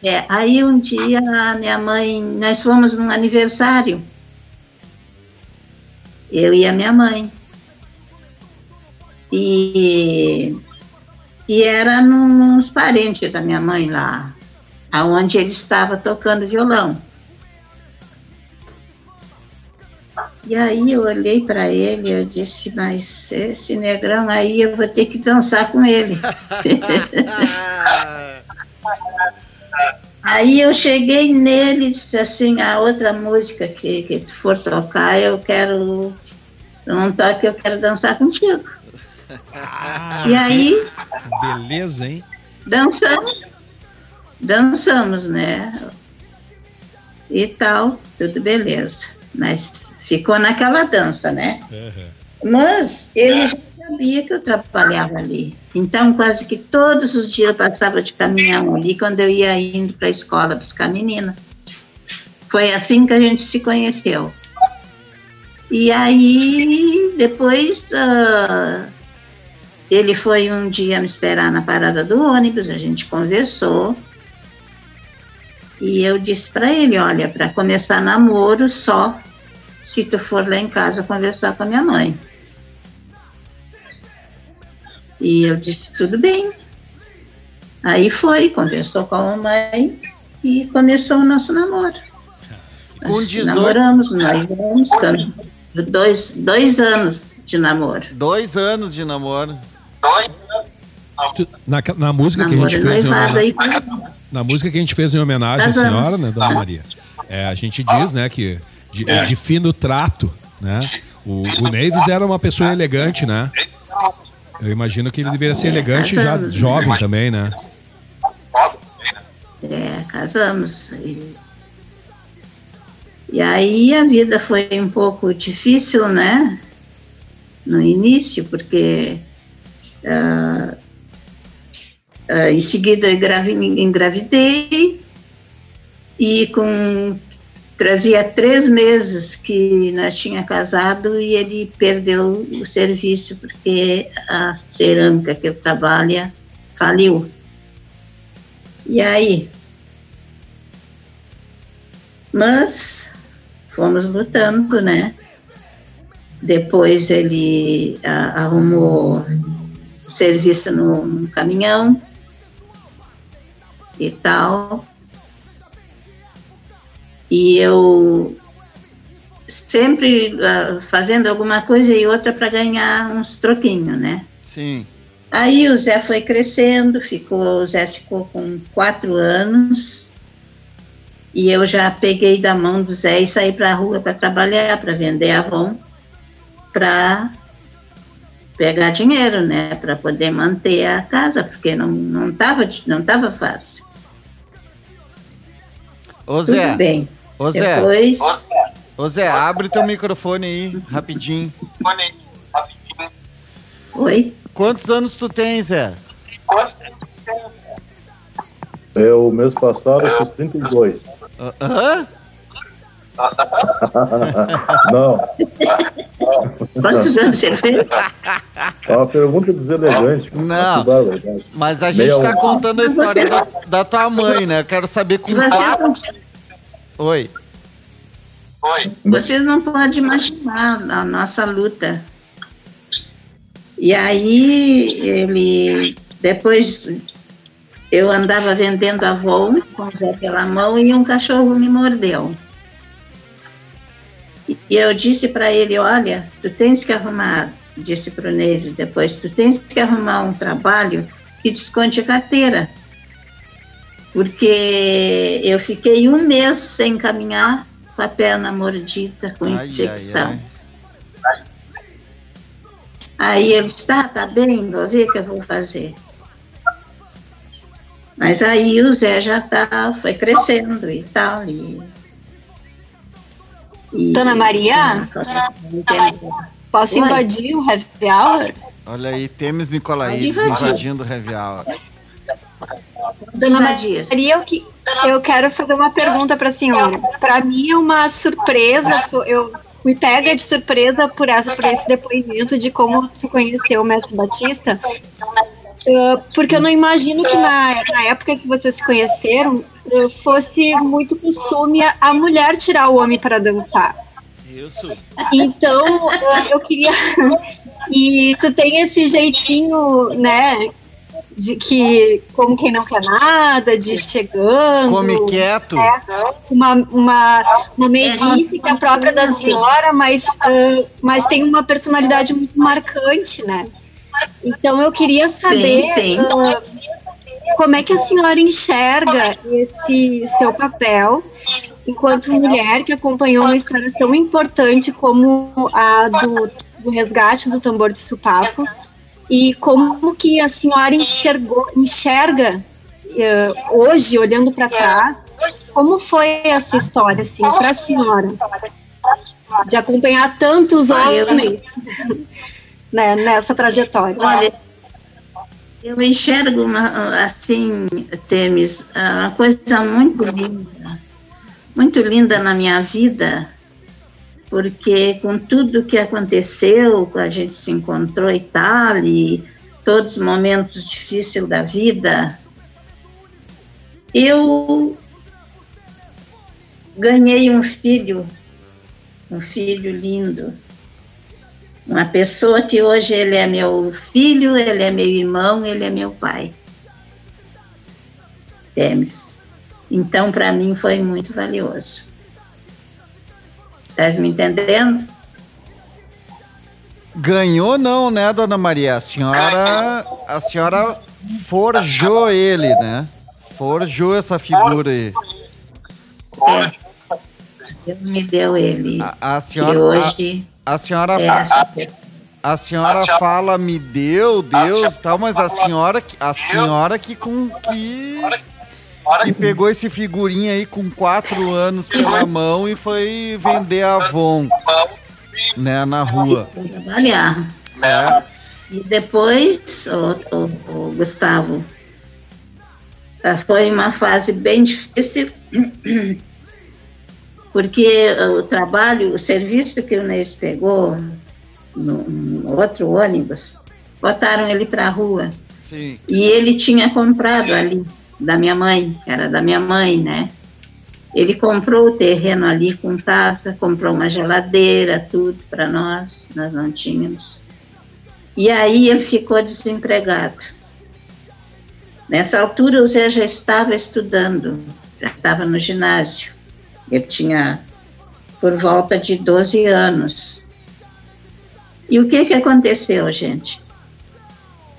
é, aí um dia a minha mãe, nós fomos num aniversário. Eu e a minha mãe. E, e era num- nos parentes da minha mãe lá, aonde ele estava tocando violão. E aí eu olhei para ele, eu disse, mas esse negrão aí eu vou ter que dançar com ele. [laughs] Aí eu cheguei nele e disse assim, a outra música que, que tu for tocar, eu quero. Não toque, eu quero dançar contigo. E aí Beleza, hein? dançamos. Dançamos, né? E tal, tudo beleza. Mas ficou naquela dança, né? Mas ele já sabia que eu trabalhava ali. Então, quase que todos os dias eu passava de caminhão ali quando eu ia indo para a escola buscar a menina. Foi assim que a gente se conheceu. E aí, depois, ah, ele foi um dia me esperar na parada do ônibus, a gente conversou. E eu disse para ele: olha, para começar namoro, só se tu for lá em casa conversar com a minha mãe. E eu disse, tudo bem. Aí foi, conversou com a mamãe e começou o nosso namoro. Com Nós 18 namoramos, nós dois, dois anos de namoro. Dois anos de namoro. Tu- Na, na música que a gente fez em [laughs] na música que a gente fez em homenagem à Casamos. senhora, né, Dona Maria? É, a gente diz, né, que de, de fino trato, né? O, o Neves era uma pessoa elegante, né? Eu imagino que ele deveria ser elegante já né? jovem também, né? É, casamos. E, e aí a vida foi um pouco difícil, né? No início, porque ah, ah, em seguida eu engravi- engravidei e com trazia três meses que nós tinha casado e ele perdeu o serviço porque a cerâmica que ele trabalha faliu. E aí? Mas fomos lutando, né? Depois ele ah, arrumou serviço no, no caminhão e tal. E eu sempre ah, fazendo alguma coisa e outra para ganhar uns troquinhos, né? Sim. Aí o Zé foi crescendo, ficou, o Zé ficou com quatro anos e eu já peguei da mão do Zé e saí para a rua para trabalhar, para vender Avon, para pegar dinheiro, né, para poder manter a casa, porque não não tava não tava fácil. Ô Zé, Tudo bem. ô Zé, Depois, ô Zé, abre teu microfone aí, rapidinho. oi. Quantos anos tu tem, Zé? Eu, mês passado, eu fiz 32. Ah, Hã? [laughs] Não, Quantos anos você fez? é uma pergunta deselegante. Não. Mas a gente Meia tá hora. contando a história você- da, da tua mãe, né? Eu quero saber com quatro... não, Oi. vocês não podem imaginar a nossa luta. E aí ele depois eu andava vendendo Avon com o Zé pela mão e um cachorro me mordeu. E eu disse para ele, olha, tu tens que arrumar, disse para o Neves depois, tu tens que arrumar um trabalho que desconte a carteira. Porque eu fiquei um mês sem caminhar com a perna mordida, com Ai, ai, infecção. ai. Aí ele disse, tá, tá bem, vou ver o que eu vou fazer. Mas aí o Zé já tá, foi crescendo e tal. E, e- Dona Maria? Posso Oi. invadir o happy hour? Olha aí, Temes invadir. invadindo o Heavy Hour. Dona. Maria, eu, que, eu quero fazer uma pergunta para a senhora. Para mim é uma surpresa, eu fui pega de surpresa por, essa, por esse depoimento de como se conheceu o Mestre Batista, eh, porque eu não imagino que na, na época que vocês se conheceram fosse muito costume a, a mulher tirar o homem para dançar. Isso. Então, eu queria. [laughs] E tu tem esse jeitinho, né? De que, como quem não quer nada, de ir chegando. Come quieto. Uma, uma, uma meiguice que é própria da senhora, mas, ah, mas tem uma personalidade muito marcante, né? Então, eu queria saber Sim, sim. ah, como é que a senhora enxerga esse seu papel enquanto mulher que acompanhou uma história tão importante como a do, do resgate do tambor de supapo e como que a senhora enxergou, enxerga eh, hoje, olhando para trás, como foi essa história, assim, para a senhora? De acompanhar tantos homens [laughs] né, nessa trajetória. Olha, eu enxergo uma, assim, Temes, uma coisa muito linda, muito linda na minha vida, porque com tudo que aconteceu, a gente se encontrou e tal, e todos os momentos difíceis da vida, eu ganhei um filho, um filho lindo, Uma pessoa que hoje ele é meu filho, ele é meu irmão, ele é meu pai. Temes. Então, para mim, foi muito valioso. Estás me entendendo? Ganhou não, né, dona Maria? A senhora, a senhora forjou ele, né? Forjou essa figura aí. É. Deus me deu ele. A, a e senhora, hoje a, a senhora, é essa pessoa. a senhora fala me deu, Deus, tal, mas a senhora, que- a senhora que com que que pegou esse figurinha aí com quatro anos pela mão e foi vender Avon, né, na rua. Trabalhar. É. E depois, o, o- o Gustavo, foi uma fase bem difícil, [clears throat] porque o trabalho, o serviço que o Neis pegou no, no outro ônibus, botaram ele para a rua. Sim. E ele tinha comprado ali, da minha mãe, que era da minha mãe, né? Ele comprou o terreno ali com casa, comprou uma geladeira, tudo para nós, nós não tínhamos. E aí ele ficou desempregado. Nessa altura o Zé já estava estudando, já estava no ginásio. Eu tinha por volta de 12 anos. E o que que aconteceu, gente?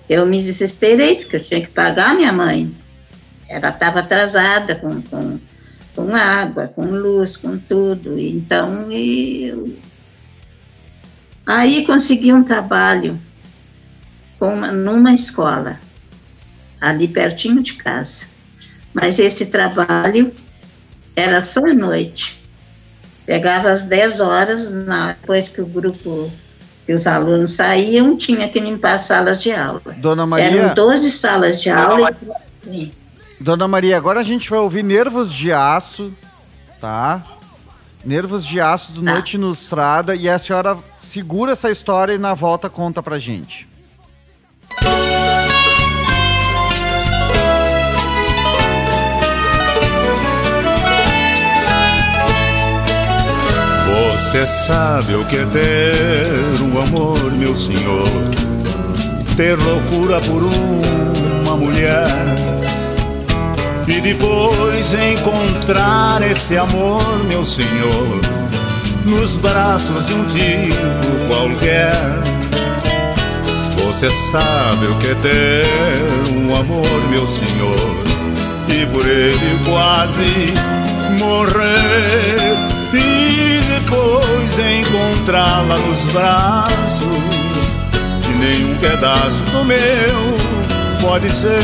Eu me desesperei, porque eu tinha que pagar minha mãe. Ela estava atrasada com, com, com água, com luz, com tudo. Então, eu... aí consegui um trabalho uma- numa escola, ali pertinho de casa. Mas esse trabalho era só à noite. Pegava às 10 horas, na- depois que o grupo, que os alunos saíam, tinha que limpar as salas de aula. Dona Maria, Eram 12 salas de aula. e- Dona Maria, agora a gente vai ouvir Nervos de Aço, tá? Nervos de Aço do Tá. Noite Ilustrada e a senhora segura essa história e na volta conta pra gente. Você sabe o que é ter um amor, meu senhor? Ter loucura por uma mulher e depois encontrar esse amor, meu senhor, nos braços de um tipo qualquer. Você sabe o que é ter um amor, meu senhor, e por ele quase morrer encontrá-la nos braços e nenhum pedaço do meu pode ser.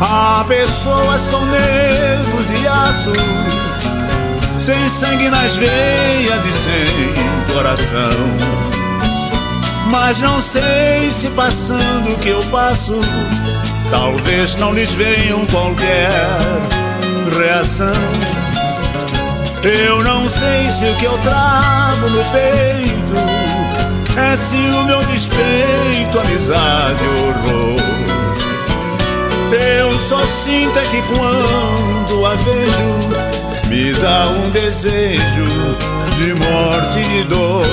Há pessoas com nervos e aços, sem sangue nas veias e sem coração. Mas não sei se passando o que eu passo, talvez não lhes venham qualquer reação. Eu não sei se o que eu trago no peito é ciúme ou despeito, amizade ou horror. Eu só sinto é que quando a vejo, me dá um desejo de morte e de dor.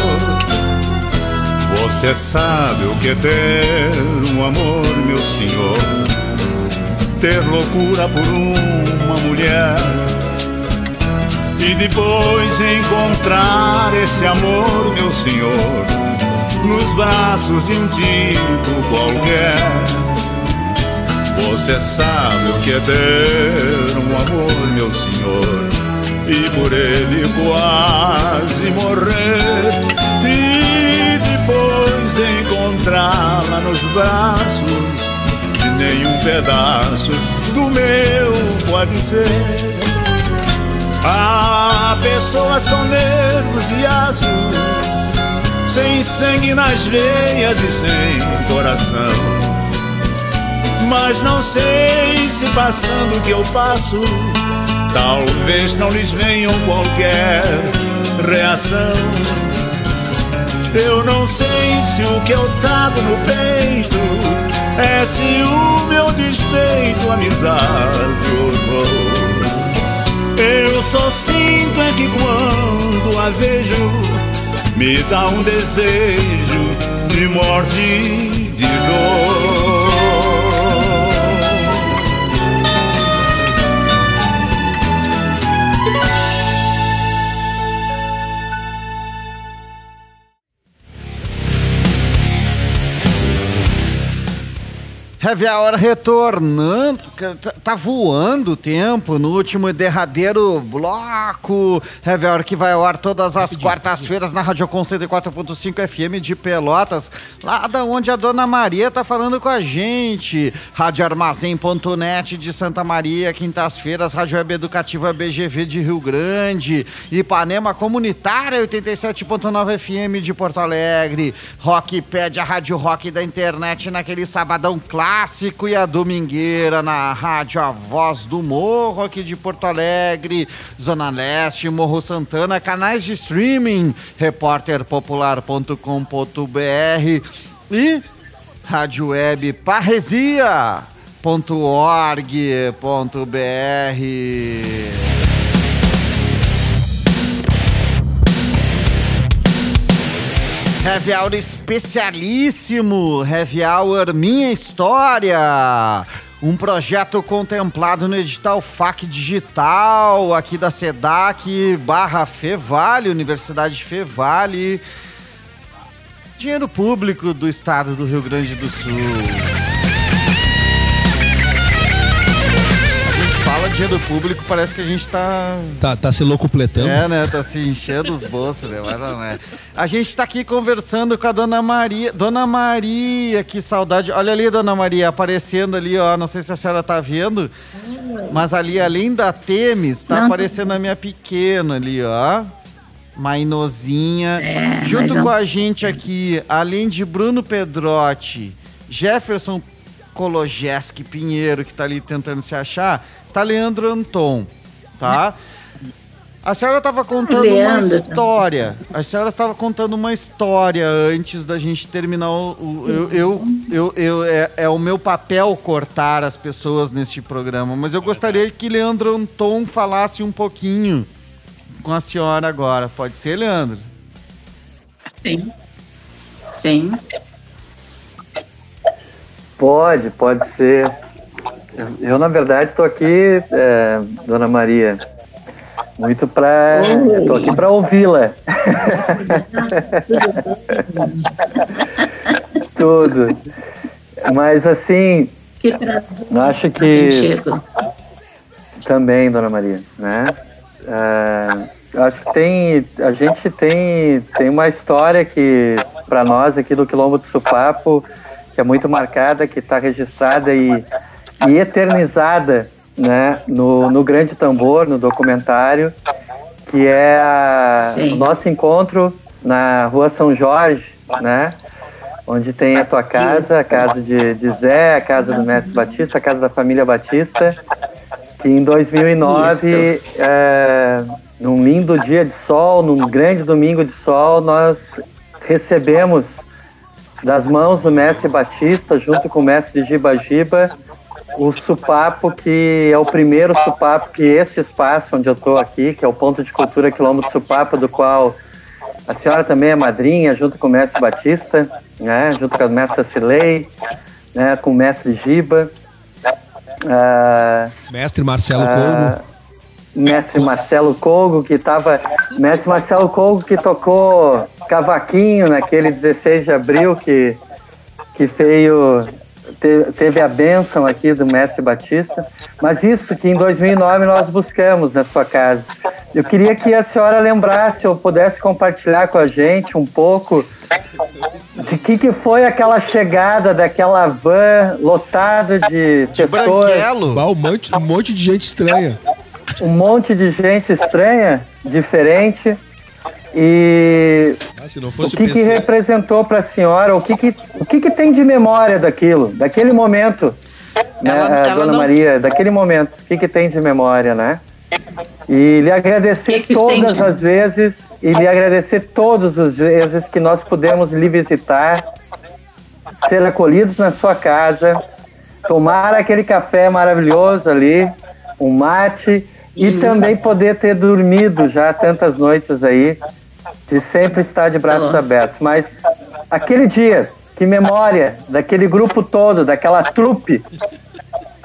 Você sabe o que é ter um amor, meu senhor? Ter loucura por uma mulher e depois encontrar esse amor, meu senhor, nos braços de um tipo qualquer. Você sabe o que é ter um amor, meu senhor, e por ele quase morrer. E depois encontrá-la nos braços, e nenhum pedaço do meu pode ser. Há pessoas com nervos e aços, sem sangue nas veias e sem coração. Mas não sei se passando o que eu passo, talvez não lhes venham qualquer reação. Eu não sei se o que eu trago no peito é ciúme ou despeito, amizade ou horror. Eu só sinto é que quando a vejo, me dá um desejo de morte de dor. Heavy Hour retornando, tá- tá voando o tempo no último e derradeiro bloco. Heavy Hour que vai ao ar todas as quartas-feiras na Rádio Com 104.5 FM de Pelotas, lá da onde a Dona Maria tá falando com a gente. Rádio Armazém.net de Santa Maria, quintas-feiras, Rádio Web Educativa BGV de Rio Grande, Ipanema Comunitária 87.9 FM de Porto Alegre, Rockpad, a Rádio Rock da internet naquele sabadão clássico e a domingueira na Rádio A Voz do Morro aqui de Porto Alegre, Zona Leste, Morro Santana, canais de streaming, repórterpopular.com.br e Rádio Web Parresia.org.br. Heavy Hour especialíssimo, Heavy Hour Minha História. Um projeto contemplado no edital FAC Digital, aqui da SEDAC, barra Fevale, Universidade Fevale. Dinheiro público do estado do Rio Grande do Sul. Dinheiro público, parece que a gente tá Tá, tá se locupletando. é, né? Tá se enchendo os bolsos, né? Mas não é. A gente tá aqui conversando com a Dona Maria. Dona Maria, que saudade. Olha ali, Dona Maria, aparecendo ali, ó. Não sei se a senhora tá vendo, mas ali, além da Temis, tá Não. aparecendo a minha pequena ali, ó. Mainozinha. É, Junto com a gente aqui, além de Bruno Pedrotti, Jefferson Kologeski Pinheiro, que tá ali tentando se achar, tá Leandro Anton, tá? A senhora estava contando Leandro. uma história. A senhora estava contando uma história antes da gente terminar o. o- eu, eu, eu, eu- é, é o meu papel cortar as pessoas neste programa, mas eu gostaria que Leandro Anton falasse um pouquinho com a senhora agora. Pode ser, Leandro? Sim. Sim. Pode, pode ser. Eu, na verdade, estou aqui, é, Dona Maria, muito para. Estou aqui para ouvi-la. [laughs] Tudo. Mas, assim, Que prazer. eu acho que. Também, Dona Maria, né? Eu acho que tem, a gente tem, tem uma história que, para nós aqui do Quilombo do Supapo, que é muito marcada, que está registrada e, e eternizada, né? No, no Grande Tambor, no documentário, que é a- o nosso encontro na Rua São Jorge, né? Onde tem a tua casa, a casa de, de Zé, a casa do Mestre Batista, a casa da família Batista, que em 2009, é, num lindo dia de sol, num grande domingo de sol, nós recebemos das mãos do mestre Batista, junto com o mestre Giba Giba, o supapo que é o primeiro supapo que este espaço onde eu estou aqui, que é o Ponto de Cultura Quilombo do Supapo, do qual a senhora também é madrinha, junto com o mestre Batista, né, junto com a mestra Cilei, né, com o mestre Giba. Ah, Mestre Marcelo ah, Colgo. Mestre Marcelo Colgo, que estava. Mestre Marcelo Colgo que tocou cavaquinho naquele 16 de abril que, que veio. te- teve a bênção aqui do Mestre Batista. Mas isso que em 2009 nós buscamos na sua casa. Eu queria que a senhora lembrasse ou pudesse compartilhar com a gente um pouco de que, que foi aquela chegada daquela van lotada de, De pessoas branquelo. Um, monte, um monte de gente estranha. Um monte de gente estranha, diferente. E Ah, se não o fosse o que, que representou para a senhora? O que, que, o que, que tem de memória daquilo, daquele momento, né, Ela- ela Dona não- Maria? Daquele momento, o que, que tem de memória, né? E lhe agradecer Que que tem todas de- as vezes e lhe agradecer todas as vezes que nós pudemos lhe visitar, ser acolhidos na sua casa, tomar aquele café maravilhoso ali, um mate e também poder ter dormido já tantas noites aí de sempre estar de braços abertos. Mas aquele dia, que memória daquele grupo todo, daquela trupe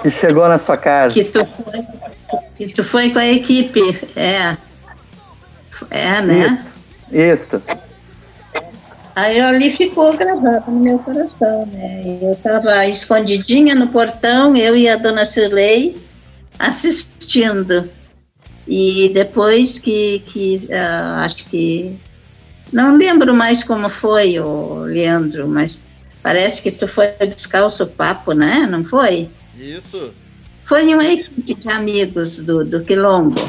que chegou na sua casa. Que tu foi, que tu foi com a equipe, é. É, né? Isso. Aí ali ficou gravado no meu coração, né? Eu estava escondidinha no portão, eu e a dona Cirlei assistindo. E depois que, que ah, acho que. Não lembro mais como foi, o Leandro, mas parece que tu foi buscar o sopapo, né? Não foi? Isso. Foi uma equipe de amigos do, do Quilombo.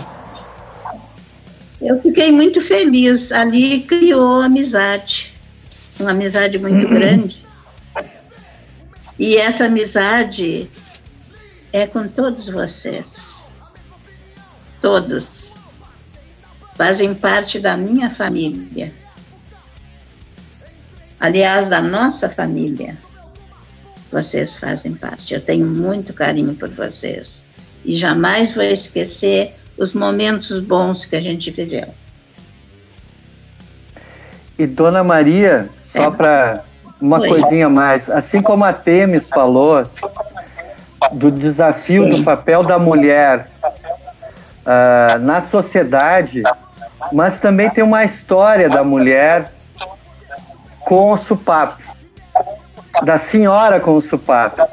Eu fiquei muito feliz. Ali criou amizade. Uma amizade muito grande. E essa amizade é com todos vocês. Todos. Fazem parte da minha família. Aliás, da nossa família. Vocês fazem parte. Eu tenho muito carinho por vocês. E jamais vou esquecer os momentos bons que a gente viveu. E Dona Maria, só É. para uma Oi. coisinha mais, assim como a Temis falou do desafio do papel da mulher ah, na sociedade, mas também tem uma história da mulher com o supapo, da senhora com o supapo.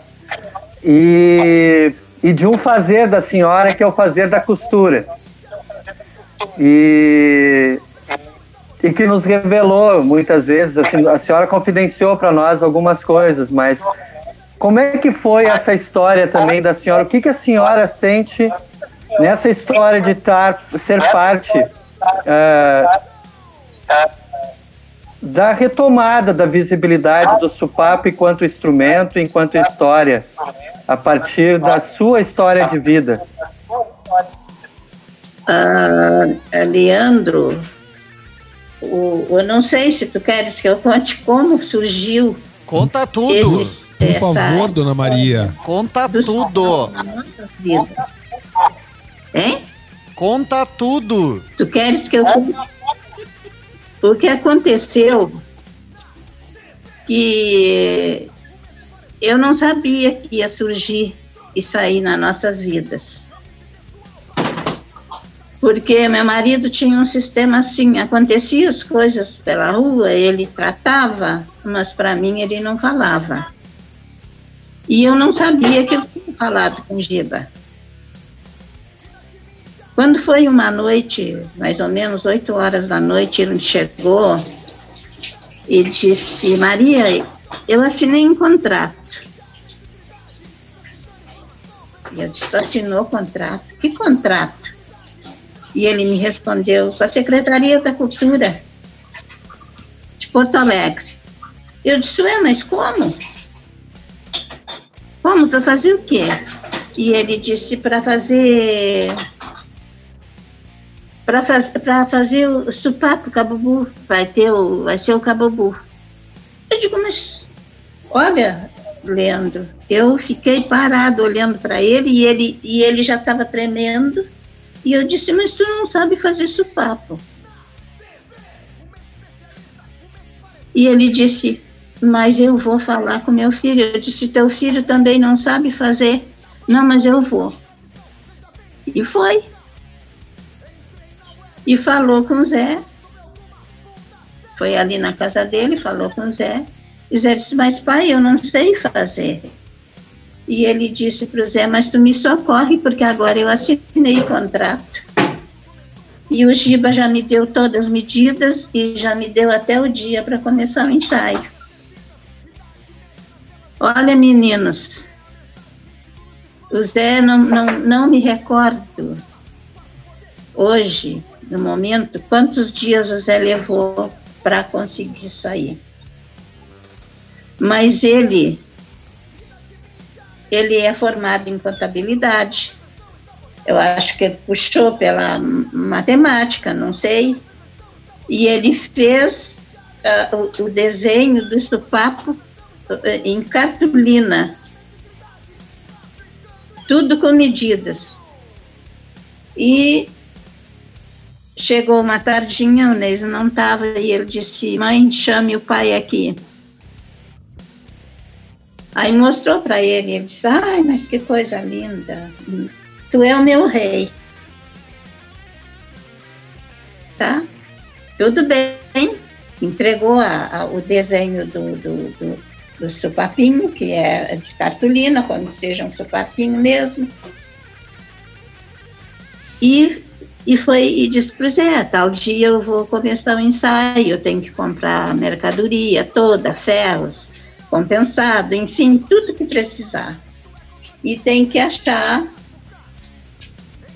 E, e de um fazer da senhora que é o fazer da costura. E, e que nos revelou muitas vezes, assim, a senhora confidenciou para nós algumas coisas, mas como é que foi essa história também da senhora? O que, que a senhora sente nessa história de tar, ser parte ah, da retomada da visibilidade do supapo enquanto instrumento, enquanto história, a partir da sua história de vida? Ah, Leandro, o, eu não sei se tu queres que eu conte como surgiu. Conta tudo. esse- Por essa- favor, dona Maria. Conta do tudo. nossa vida. Hein? Conta tudo. Tu queres que eu conte? O que aconteceu que eu não sabia que ia surgir isso aí nas nossas vidas. Porque meu marido tinha um sistema assim, acontecia as coisas pela rua, ele tratava, mas para mim ele não falava. E eu não sabia que eu tinha falado com Giba. Quando foi uma noite, mais ou menos oito horas da noite, ele chegou e disse: Maria, eu assinei um contrato. E eu disse: Tu assinou o contrato? Que contrato? E ele me respondeu: Com a Secretaria da Cultura de Porto Alegre. Eu disse: Ué, mas como? Como? Para fazer o quê? E ele disse: Para fazer para faz, pra fazer o supapo cabubu, vai ter o, vai ser o cabubu. Eu digo, mas olha, Leandro, eu fiquei parado olhando para ele e ele e ele já estava tremendo. E eu disse, mas tu não sabe fazer supapo. E ele disse, mas eu vou falar com meu filho. Eu disse, teu filho também não sabe fazer. Não, mas eu vou. E foi e falou com Zé. Foi ali na casa dele, falou com Zé. E Zé disse, mas pai, eu não sei fazer. E ele disse para o Zé, mas tu me socorre, porque agora eu assinei o contrato. E o Giba já me deu todas as medidas e já me deu até o dia para começar o ensaio. Olha, meninos, o Zé não, não, não me recordo hoje, no momento, quantos dias o Zé levou para conseguir sair. Mas ele, ele é formado em contabilidade. Eu acho que ele puxou pela matemática, não sei. E ele fez uh, o, o, desenho do supapo uh, em cartolina. Tudo com medidas. E chegou uma tardinha, o Neison não estava, e ele disse: Mãe, chame o pai aqui. Aí mostrou para ele, ele disse: Ai, mas que coisa linda, tu é o meu rei. Tá? Tudo bem. Entregou a- a- o desenho do, do, do, do que é de cartolina, como seja um supapinho mesmo. E, e foi e disse para o Zé, tal dia eu vou começar o ensaio, eu tenho que comprar mercadoria toda, ferros, compensado, enfim, tudo que precisar. E tem que achar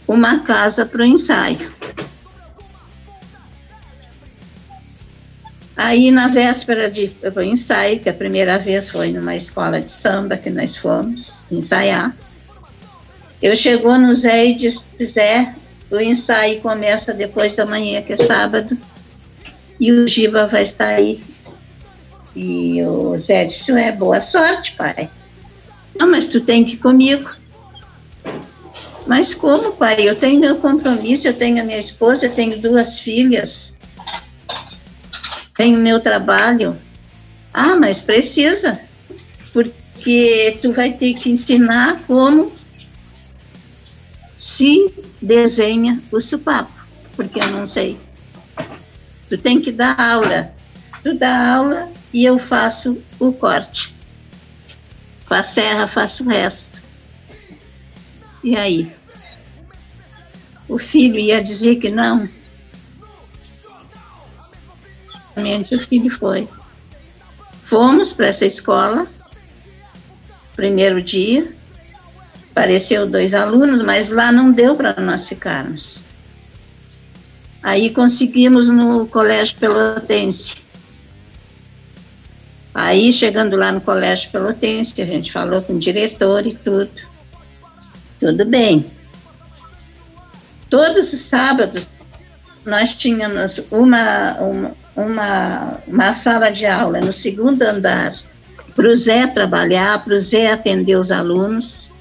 uma casa para o ensaio. Aí, na véspera de o ensaio, que a primeira vez foi numa escola de samba que nós fomos ensaiar, eu chegou no Zé e disse, Zé, o ensaio começa depois da manhã, que é sábado, e o Giba vai estar aí. E o Zé disse, é boa sorte, pai. Não, mas tu tem que ir comigo. Mas como, pai? Eu tenho meu compromisso, eu tenho a minha esposa, eu tenho duas filhas, tenho meu trabalho. Ah, mas precisa, porque tu vai ter que ensinar como se desenha o supapo, porque eu não sei. Tu tem que dar aula. Tu dá aula e eu faço o corte. Com a serra faço o resto. E aí? O filho ia dizer que não? Realmente o filho foi. Fomos para essa escola, primeiro dia, apareceu dois alunos, mas lá não deu para nós ficarmos. Aí conseguimos no Colégio Pelotense. Aí, chegando lá no Colégio Pelotense, a gente falou com o diretor e tudo. Tudo bem. Todos os sábados, nós tínhamos uma, uma, uma, uma sala de aula no segundo andar para o Zé trabalhar, para o Zé atender os alunos.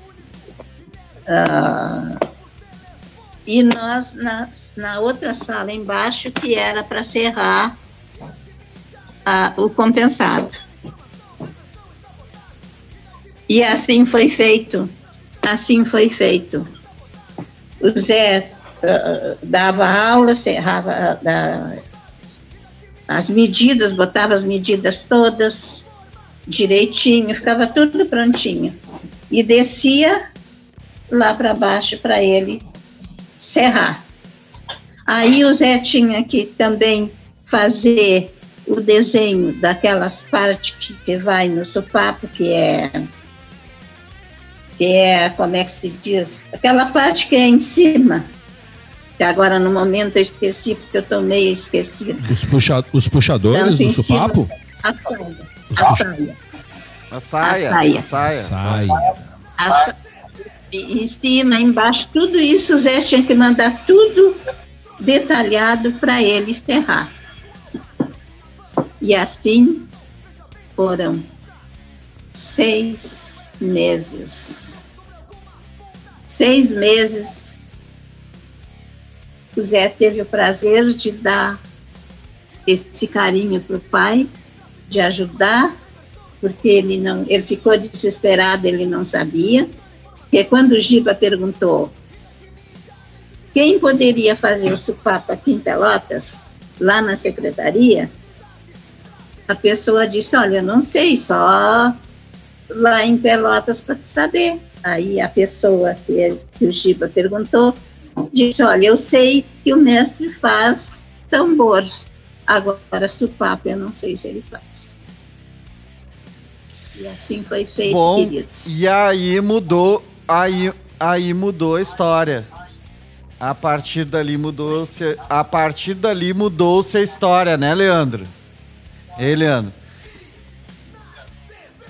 Ah, e nós na, na outra sala embaixo, que era para serrar ah, o compensado. E assim foi feito. Assim foi feito. O Zé ah, dava aula, serrava da- as medidas, botava as medidas todas direitinho, ficava tudo prontinho. E descia lá para baixo para ele serrar. Aí o Zé tinha que também fazer o desenho daquelas partes que, que vai no sopapo, que é que é, como é que se diz? Aquela parte que é em cima, que agora no momento eu esqueci, porque eu tô meio esquecida. Os, puxa, os puxadores Tanto do em cima- supapo? A saia. Os A puxa- saia. A saia. A saia. A saia. Saia. A sa- e- em cima, embaixo, tudo isso o Zé tinha que mandar tudo detalhado para ele serrar. E assim foram seis meses. Seis meses o Zé teve o prazer de dar esse carinho para o pai, de ajudar, porque ele não, ele ficou desesperado, ele não sabia. Porque quando o Giba perguntou quem poderia fazer o supapo aqui em Pelotas, lá na secretaria, a pessoa disse, olha, eu não sei, só lá em Pelotas para tu saber. Aí a pessoa que, que o Giba perguntou disse, olha, eu sei que o mestre faz tambor, agora supapo eu não sei se ele faz. E assim foi feito, Bom, queridos. e aí mudou, aí, aí mudou a história. A partir dali mudou-se, a partir dali mudou-se a história, né, Leandro? Ei, Leandro.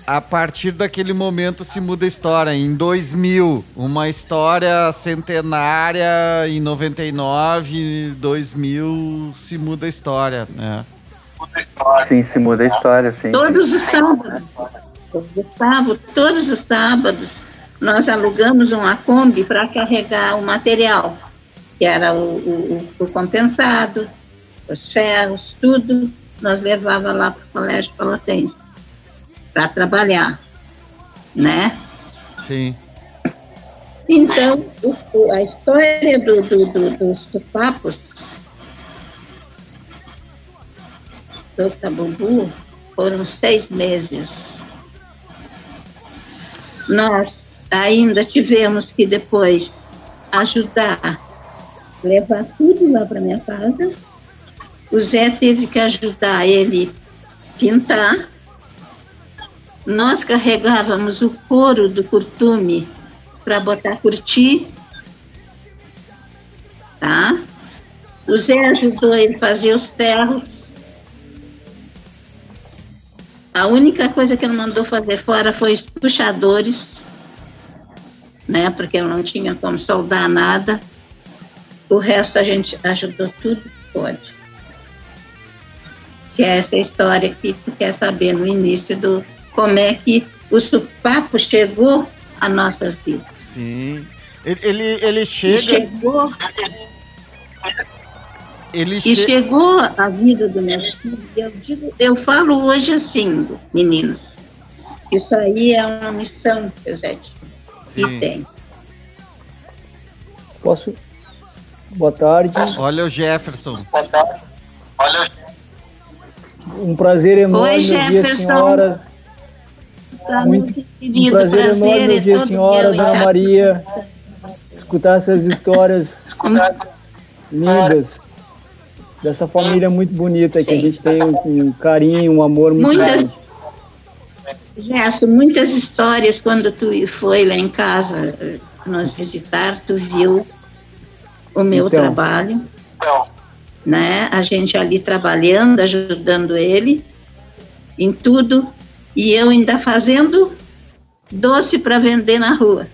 A partir daquele momento se muda a história. Em 2000, uma história centenária. Em 99, 2000 se muda a história, né? Sim, se muda a história, sim. Todos os sábados, Gustavo, todos os sábados nós alugamos uma Kombi para carregar o material. que era o, o, o compensado, os ferros, tudo, nós levava lá para o Colégio Palatense para trabalhar, né? Sim. Então, o- a história do, do, do, dos supapos do Cabumbu foram seis meses. Nós ainda tivemos que depois ajudar, levar tudo lá para minha casa. O Zé teve que ajudar ele pintar. Nós carregávamos o couro do curtume para botar curtir, tá? O Zé ajudou ele a fazer os ferros. A única coisa que ele mandou fazer fora foi os puxadores, né? Porque ele não tinha como soldar nada. O resto a gente ajudou tudo que pode. Se é essa história que tu quer saber no início do como é que o supapo chegou a nossas vidas. Sim. Ele, ele, ele E chega. chegou, Ele e che- chegou a vida do meu filho. Eu, digo, eu falo hoje assim, meninos, isso aí é uma missão que o Zé tinha Sim. e tem. Posso? Boa tarde. Olha o Jefferson. Um prazer enorme Oi, Jefferson. senhora. Tá Muito- muito Um querido, prazer, prazer, enorme é ouvir a senhora, Dona tá? Maria, escutar essas histórias lindas dessa família muito bonita que a gente tem um, um carinho, um amor muito Muitas, grande. Gerson, muitas histórias quando tu foi lá em casa eh, nos visitar, tu viu o meu Então. trabalho, né? A gente ali trabalhando, ajudando ele em tudo e eu ainda fazendo doce para vender na rua.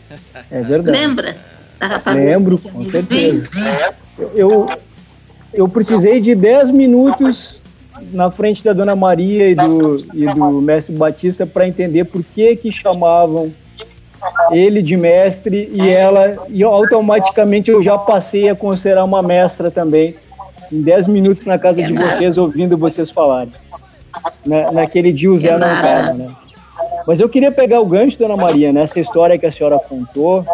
É verdade. Lembra? Lembro, com certeza. Eu, eu precisei de 10 minutos na frente da Dona Maria e do, e do mestre Batista para entender por que que chamavam ele de mestre e ela, e automaticamente eu já passei a considerar uma mestra também, em 10 minutos na casa de vocês, ouvindo vocês falarem. Na, naquele dia o Zé não estava, né? Mas eu queria pegar o gancho, Dona Maria, nessa história que a senhora contou,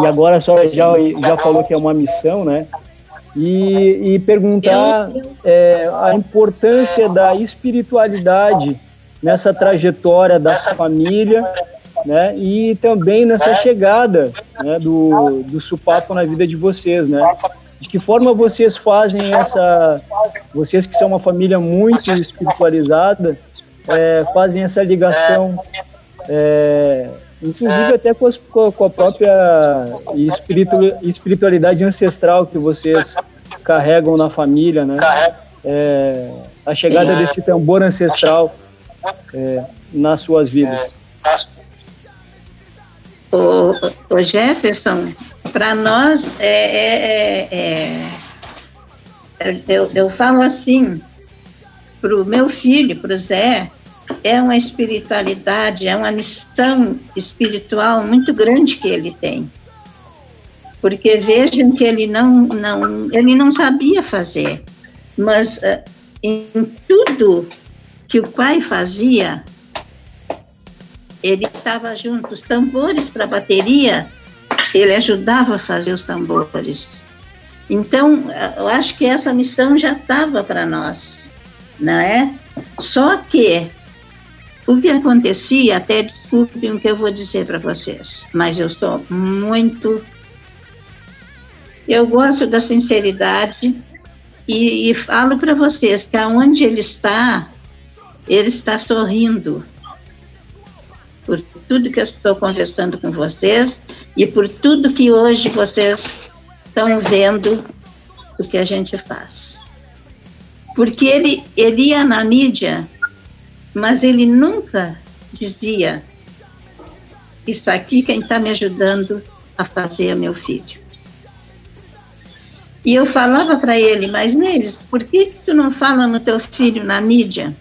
e agora a senhora já, já falou que é uma missão, né? E, e perguntar é, a importância da espiritualidade nessa trajetória da família, né? E também nessa chegada né, do, do supapo na vida de vocês, né? De que forma vocês fazem essa, vocês que são uma família muito espiritualizada, é, fazem essa ligação, é, inclusive até com, as- com a- com a própria espiritu- espiritualidade ancestral que vocês carregam na família, né? É, a chegada Sim. desse tambor ancestral é, nas suas vidas. O, o Jefferson, para nós, é, é- é- é- eu, eu falo assim, para o meu filho, para o Zé, é uma espiritualidade, é uma missão espiritual muito grande que ele tem. Porque vejam que ele não, não, ele não sabia fazer, mas eh, em tudo que o pai fazia, ele estava junto. Os tambores para bateria, ele ajudava a fazer os tambores. Então, eh, eu acho que essa missão já estava para nós, não é? Só que o que acontecia, até desculpem o que eu vou dizer para vocês, mas eu sou muito. Eu gosto da sinceridade e, e falo para vocês que aonde ele está, ele está sorrindo por tudo que eu estou conversando com vocês e por tudo que hoje vocês estão vendo do que a gente faz. Porque ele, ele ia na mídia, mas ele nunca dizia: Isso aqui quem está me ajudando a fazer é meu filho. E eu falava para ele, mas neles, por que, que tu não fala no teu filho na mídia?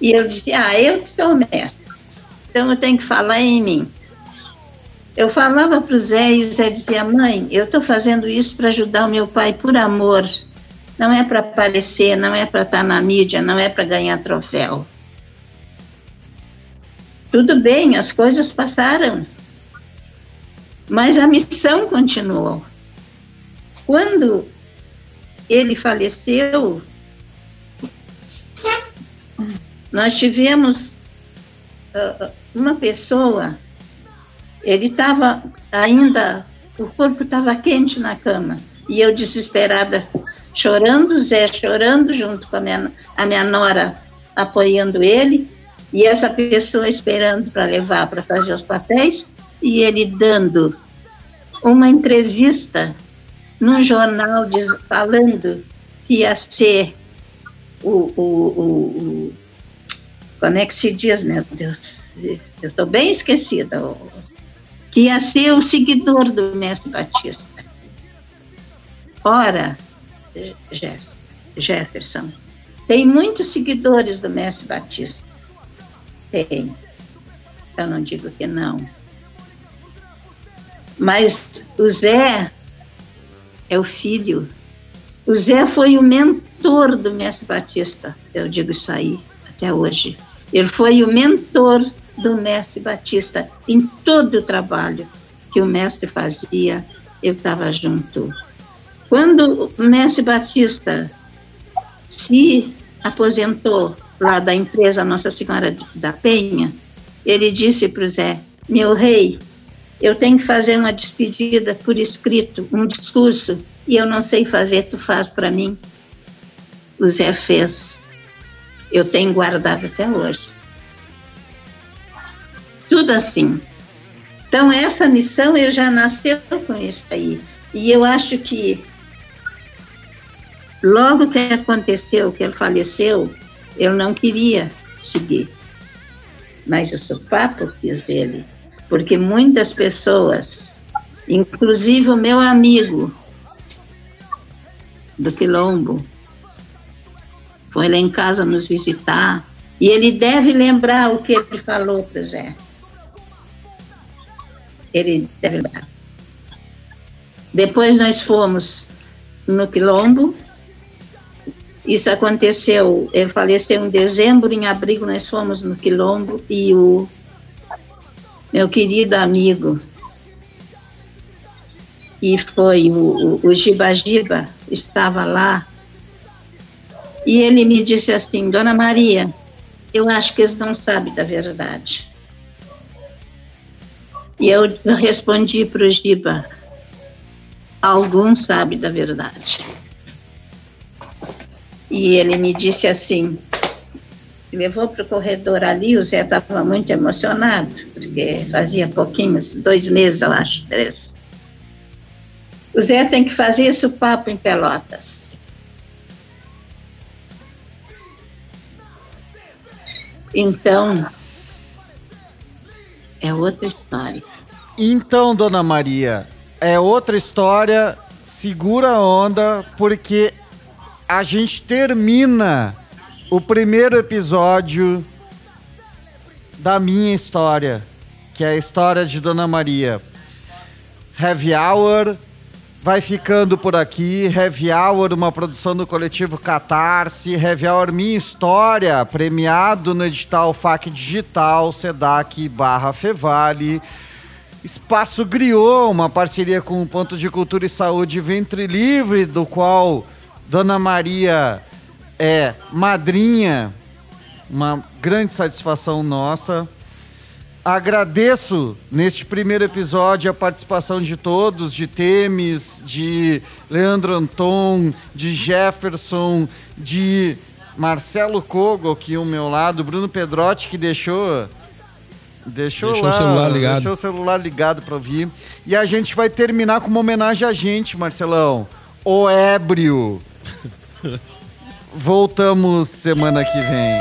E eu disse, ah, eu que sou mestre, então eu tenho que falar em mim. Eu falava para o Zé e o Zé dizia: Mãe, eu estou fazendo isso para ajudar o meu pai por amor. Não é para aparecer, não é para estar na mídia, não é para ganhar troféu. Tudo bem, as coisas passaram, mas a missão continuou. Quando ele faleceu, nós tivemos uh, uma pessoa, ele estava ainda, o corpo estava quente na cama, e eu desesperada, chorando, Zé chorando junto com a minha, a minha nora apoiando ele, e essa pessoa esperando para levar para fazer os papéis, e ele dando uma entrevista num jornal diz, falando que ia ser o, o, o, o, Como é que se diz, meu Deus? Eu estou bem esquecida. Que ia ser o seguidor do Mestre Batista. Ora, Jeff, Jefferson, tem muitos seguidores do Mestre Batista. Tem. Eu não digo que não. Mas o Zé é o filho. O Zé foi o mentor do Mestre Batista. Eu digo isso aí até hoje. Ele foi o mentor do Mestre Batista em todo o trabalho que o Mestre fazia. Eu estava junto. Quando Mestre Batista se aposentou lá da empresa Nossa Senhora da Penha, ele disse para o Zé: Meu rei, eu tenho que fazer uma despedida por escrito, um discurso, e eu não sei fazer, tu faz para mim. O Zé fez. Eu tenho guardado até hoje. Tudo assim. Então, essa missão eu já nasceu com isso aí. E eu acho que logo que aconteceu, que ele faleceu, eu não queria seguir. Mas o seu papo quis ele porque muitas pessoas, inclusive o meu amigo do Quilombo, foi lá em casa nos visitar e ele deve lembrar o que ele falou para Zé. Ele deve lembrar. Depois nós fomos no Quilombo. Isso aconteceu, ele faleceu em dezembro, em abril nós fomos no Quilombo e o meu querido amigo, e foi o, o, o Giba Giba, estava lá, e ele me disse assim, Dona Maria, eu acho que eles não sabem da verdade. E eu respondi para o Giba, alguns sabem da verdade. E ele me disse assim, levou para o corredor ali, o Zé estava muito emocionado, porque fazia pouquinhos, dois meses, eu acho, três. O Zé tem que fazer esse papo em Pelotas. Então, é outra história. Então, dona Maria, é outra história. Segura a onda, porque a gente termina o primeiro episódio da minha história, que é a história de Dona Maria. Heavy Hour vai ficando por aqui. Heavy Hour, uma produção do coletivo Catarse. Heavy Hour Minha História, premiado no edital FAC Digital, SEDAC barra Fevale. Espaço Griot, uma parceria com o Ponto de Cultura e Saúde Ventre Livre, do qual Dona Maria é madrinha. Uma grande satisfação nossa. Agradeço neste primeiro episódio a participação de todos, de Temes, de Leandro Anton, de Jefferson, de Marcelo Kogo aqui ao meu lado, Bruno Pedrotti que deixou deixou, Deixou lá, o celular ligado. deixou o celular ligado para ouvir. E a gente vai terminar com uma homenagem a gente, Marcelão. O ébrio. [laughs] Voltamos semana que vem.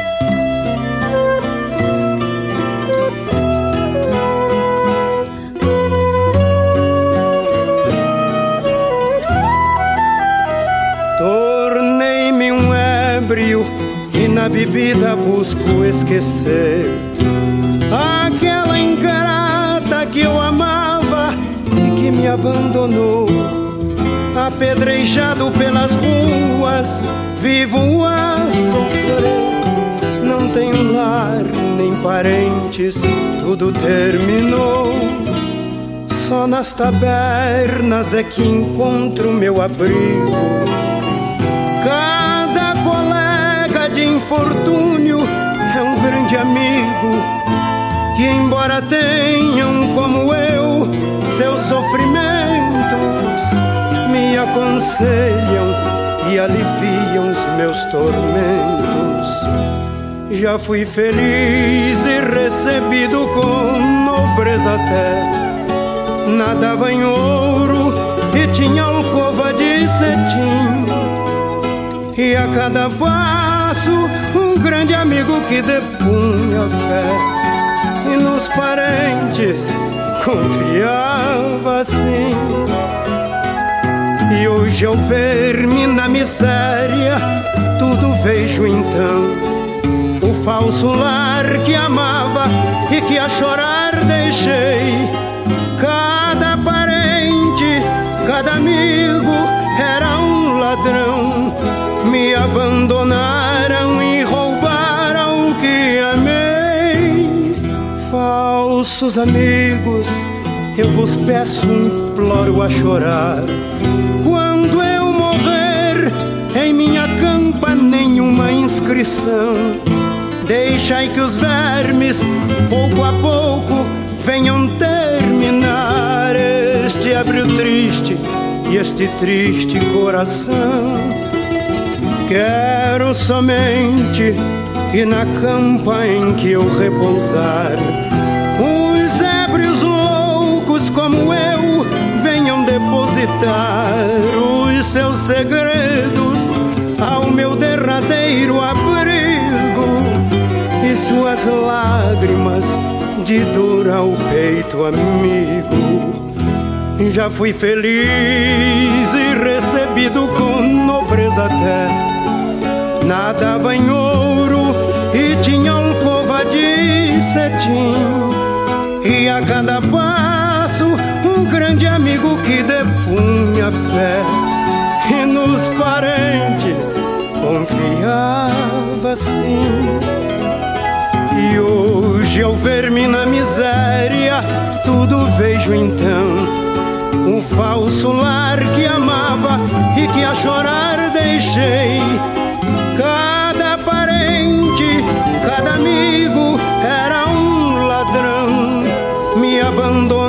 Tornei-me um ébrio e na bebida busco esquecer aquela ingrata que eu amava que me abandonou, apedrejado pelas ruas, vivo a sofrer. Não tenho lar nem parentes, tudo terminou. Só nas tabernas é que encontro meu abrigo. Cada colega de infortúnio é um grande amigo que, embora tenham como eu seus sofrimentos, me aconselham e aliviam os meus tormentos. Já fui feliz e recebido com nobreza até. Nadava em ouro e tinha alcova de cetim. E a cada passo, um grande amigo que depunha fé. E nos parentes confiava assim. E hoje ao ver-me na miséria, tudo vejo então. O falso lar que amava e que a chorar deixei. Cada parente, cada amigo era um ladrão. Me abandonaram e roubaram o que amei. Falsos amigos, eu vos peço, imploro a chorar. Inscrição. Deixai que os vermes, pouco a pouco, venham terminar este abril triste e este triste coração. Quero somente que na campa em que eu repousar, os ébrios loucos como eu venham depositar os seus segredos ao meu derradeiro abrigo suas lágrimas de dor ao peito amigo. Já fui feliz e recebido com nobreza até. Nadava em ouro e tinha alcova de cetim. E a cada passo, um grande amigo que depunha fé. E nos parentes confiava sim. E hoje ao ver-me na miséria, tudo vejo então. Um falso lar que amava e que a chorar deixei. Cada parente, cada amigo era um ladrão, me abandonou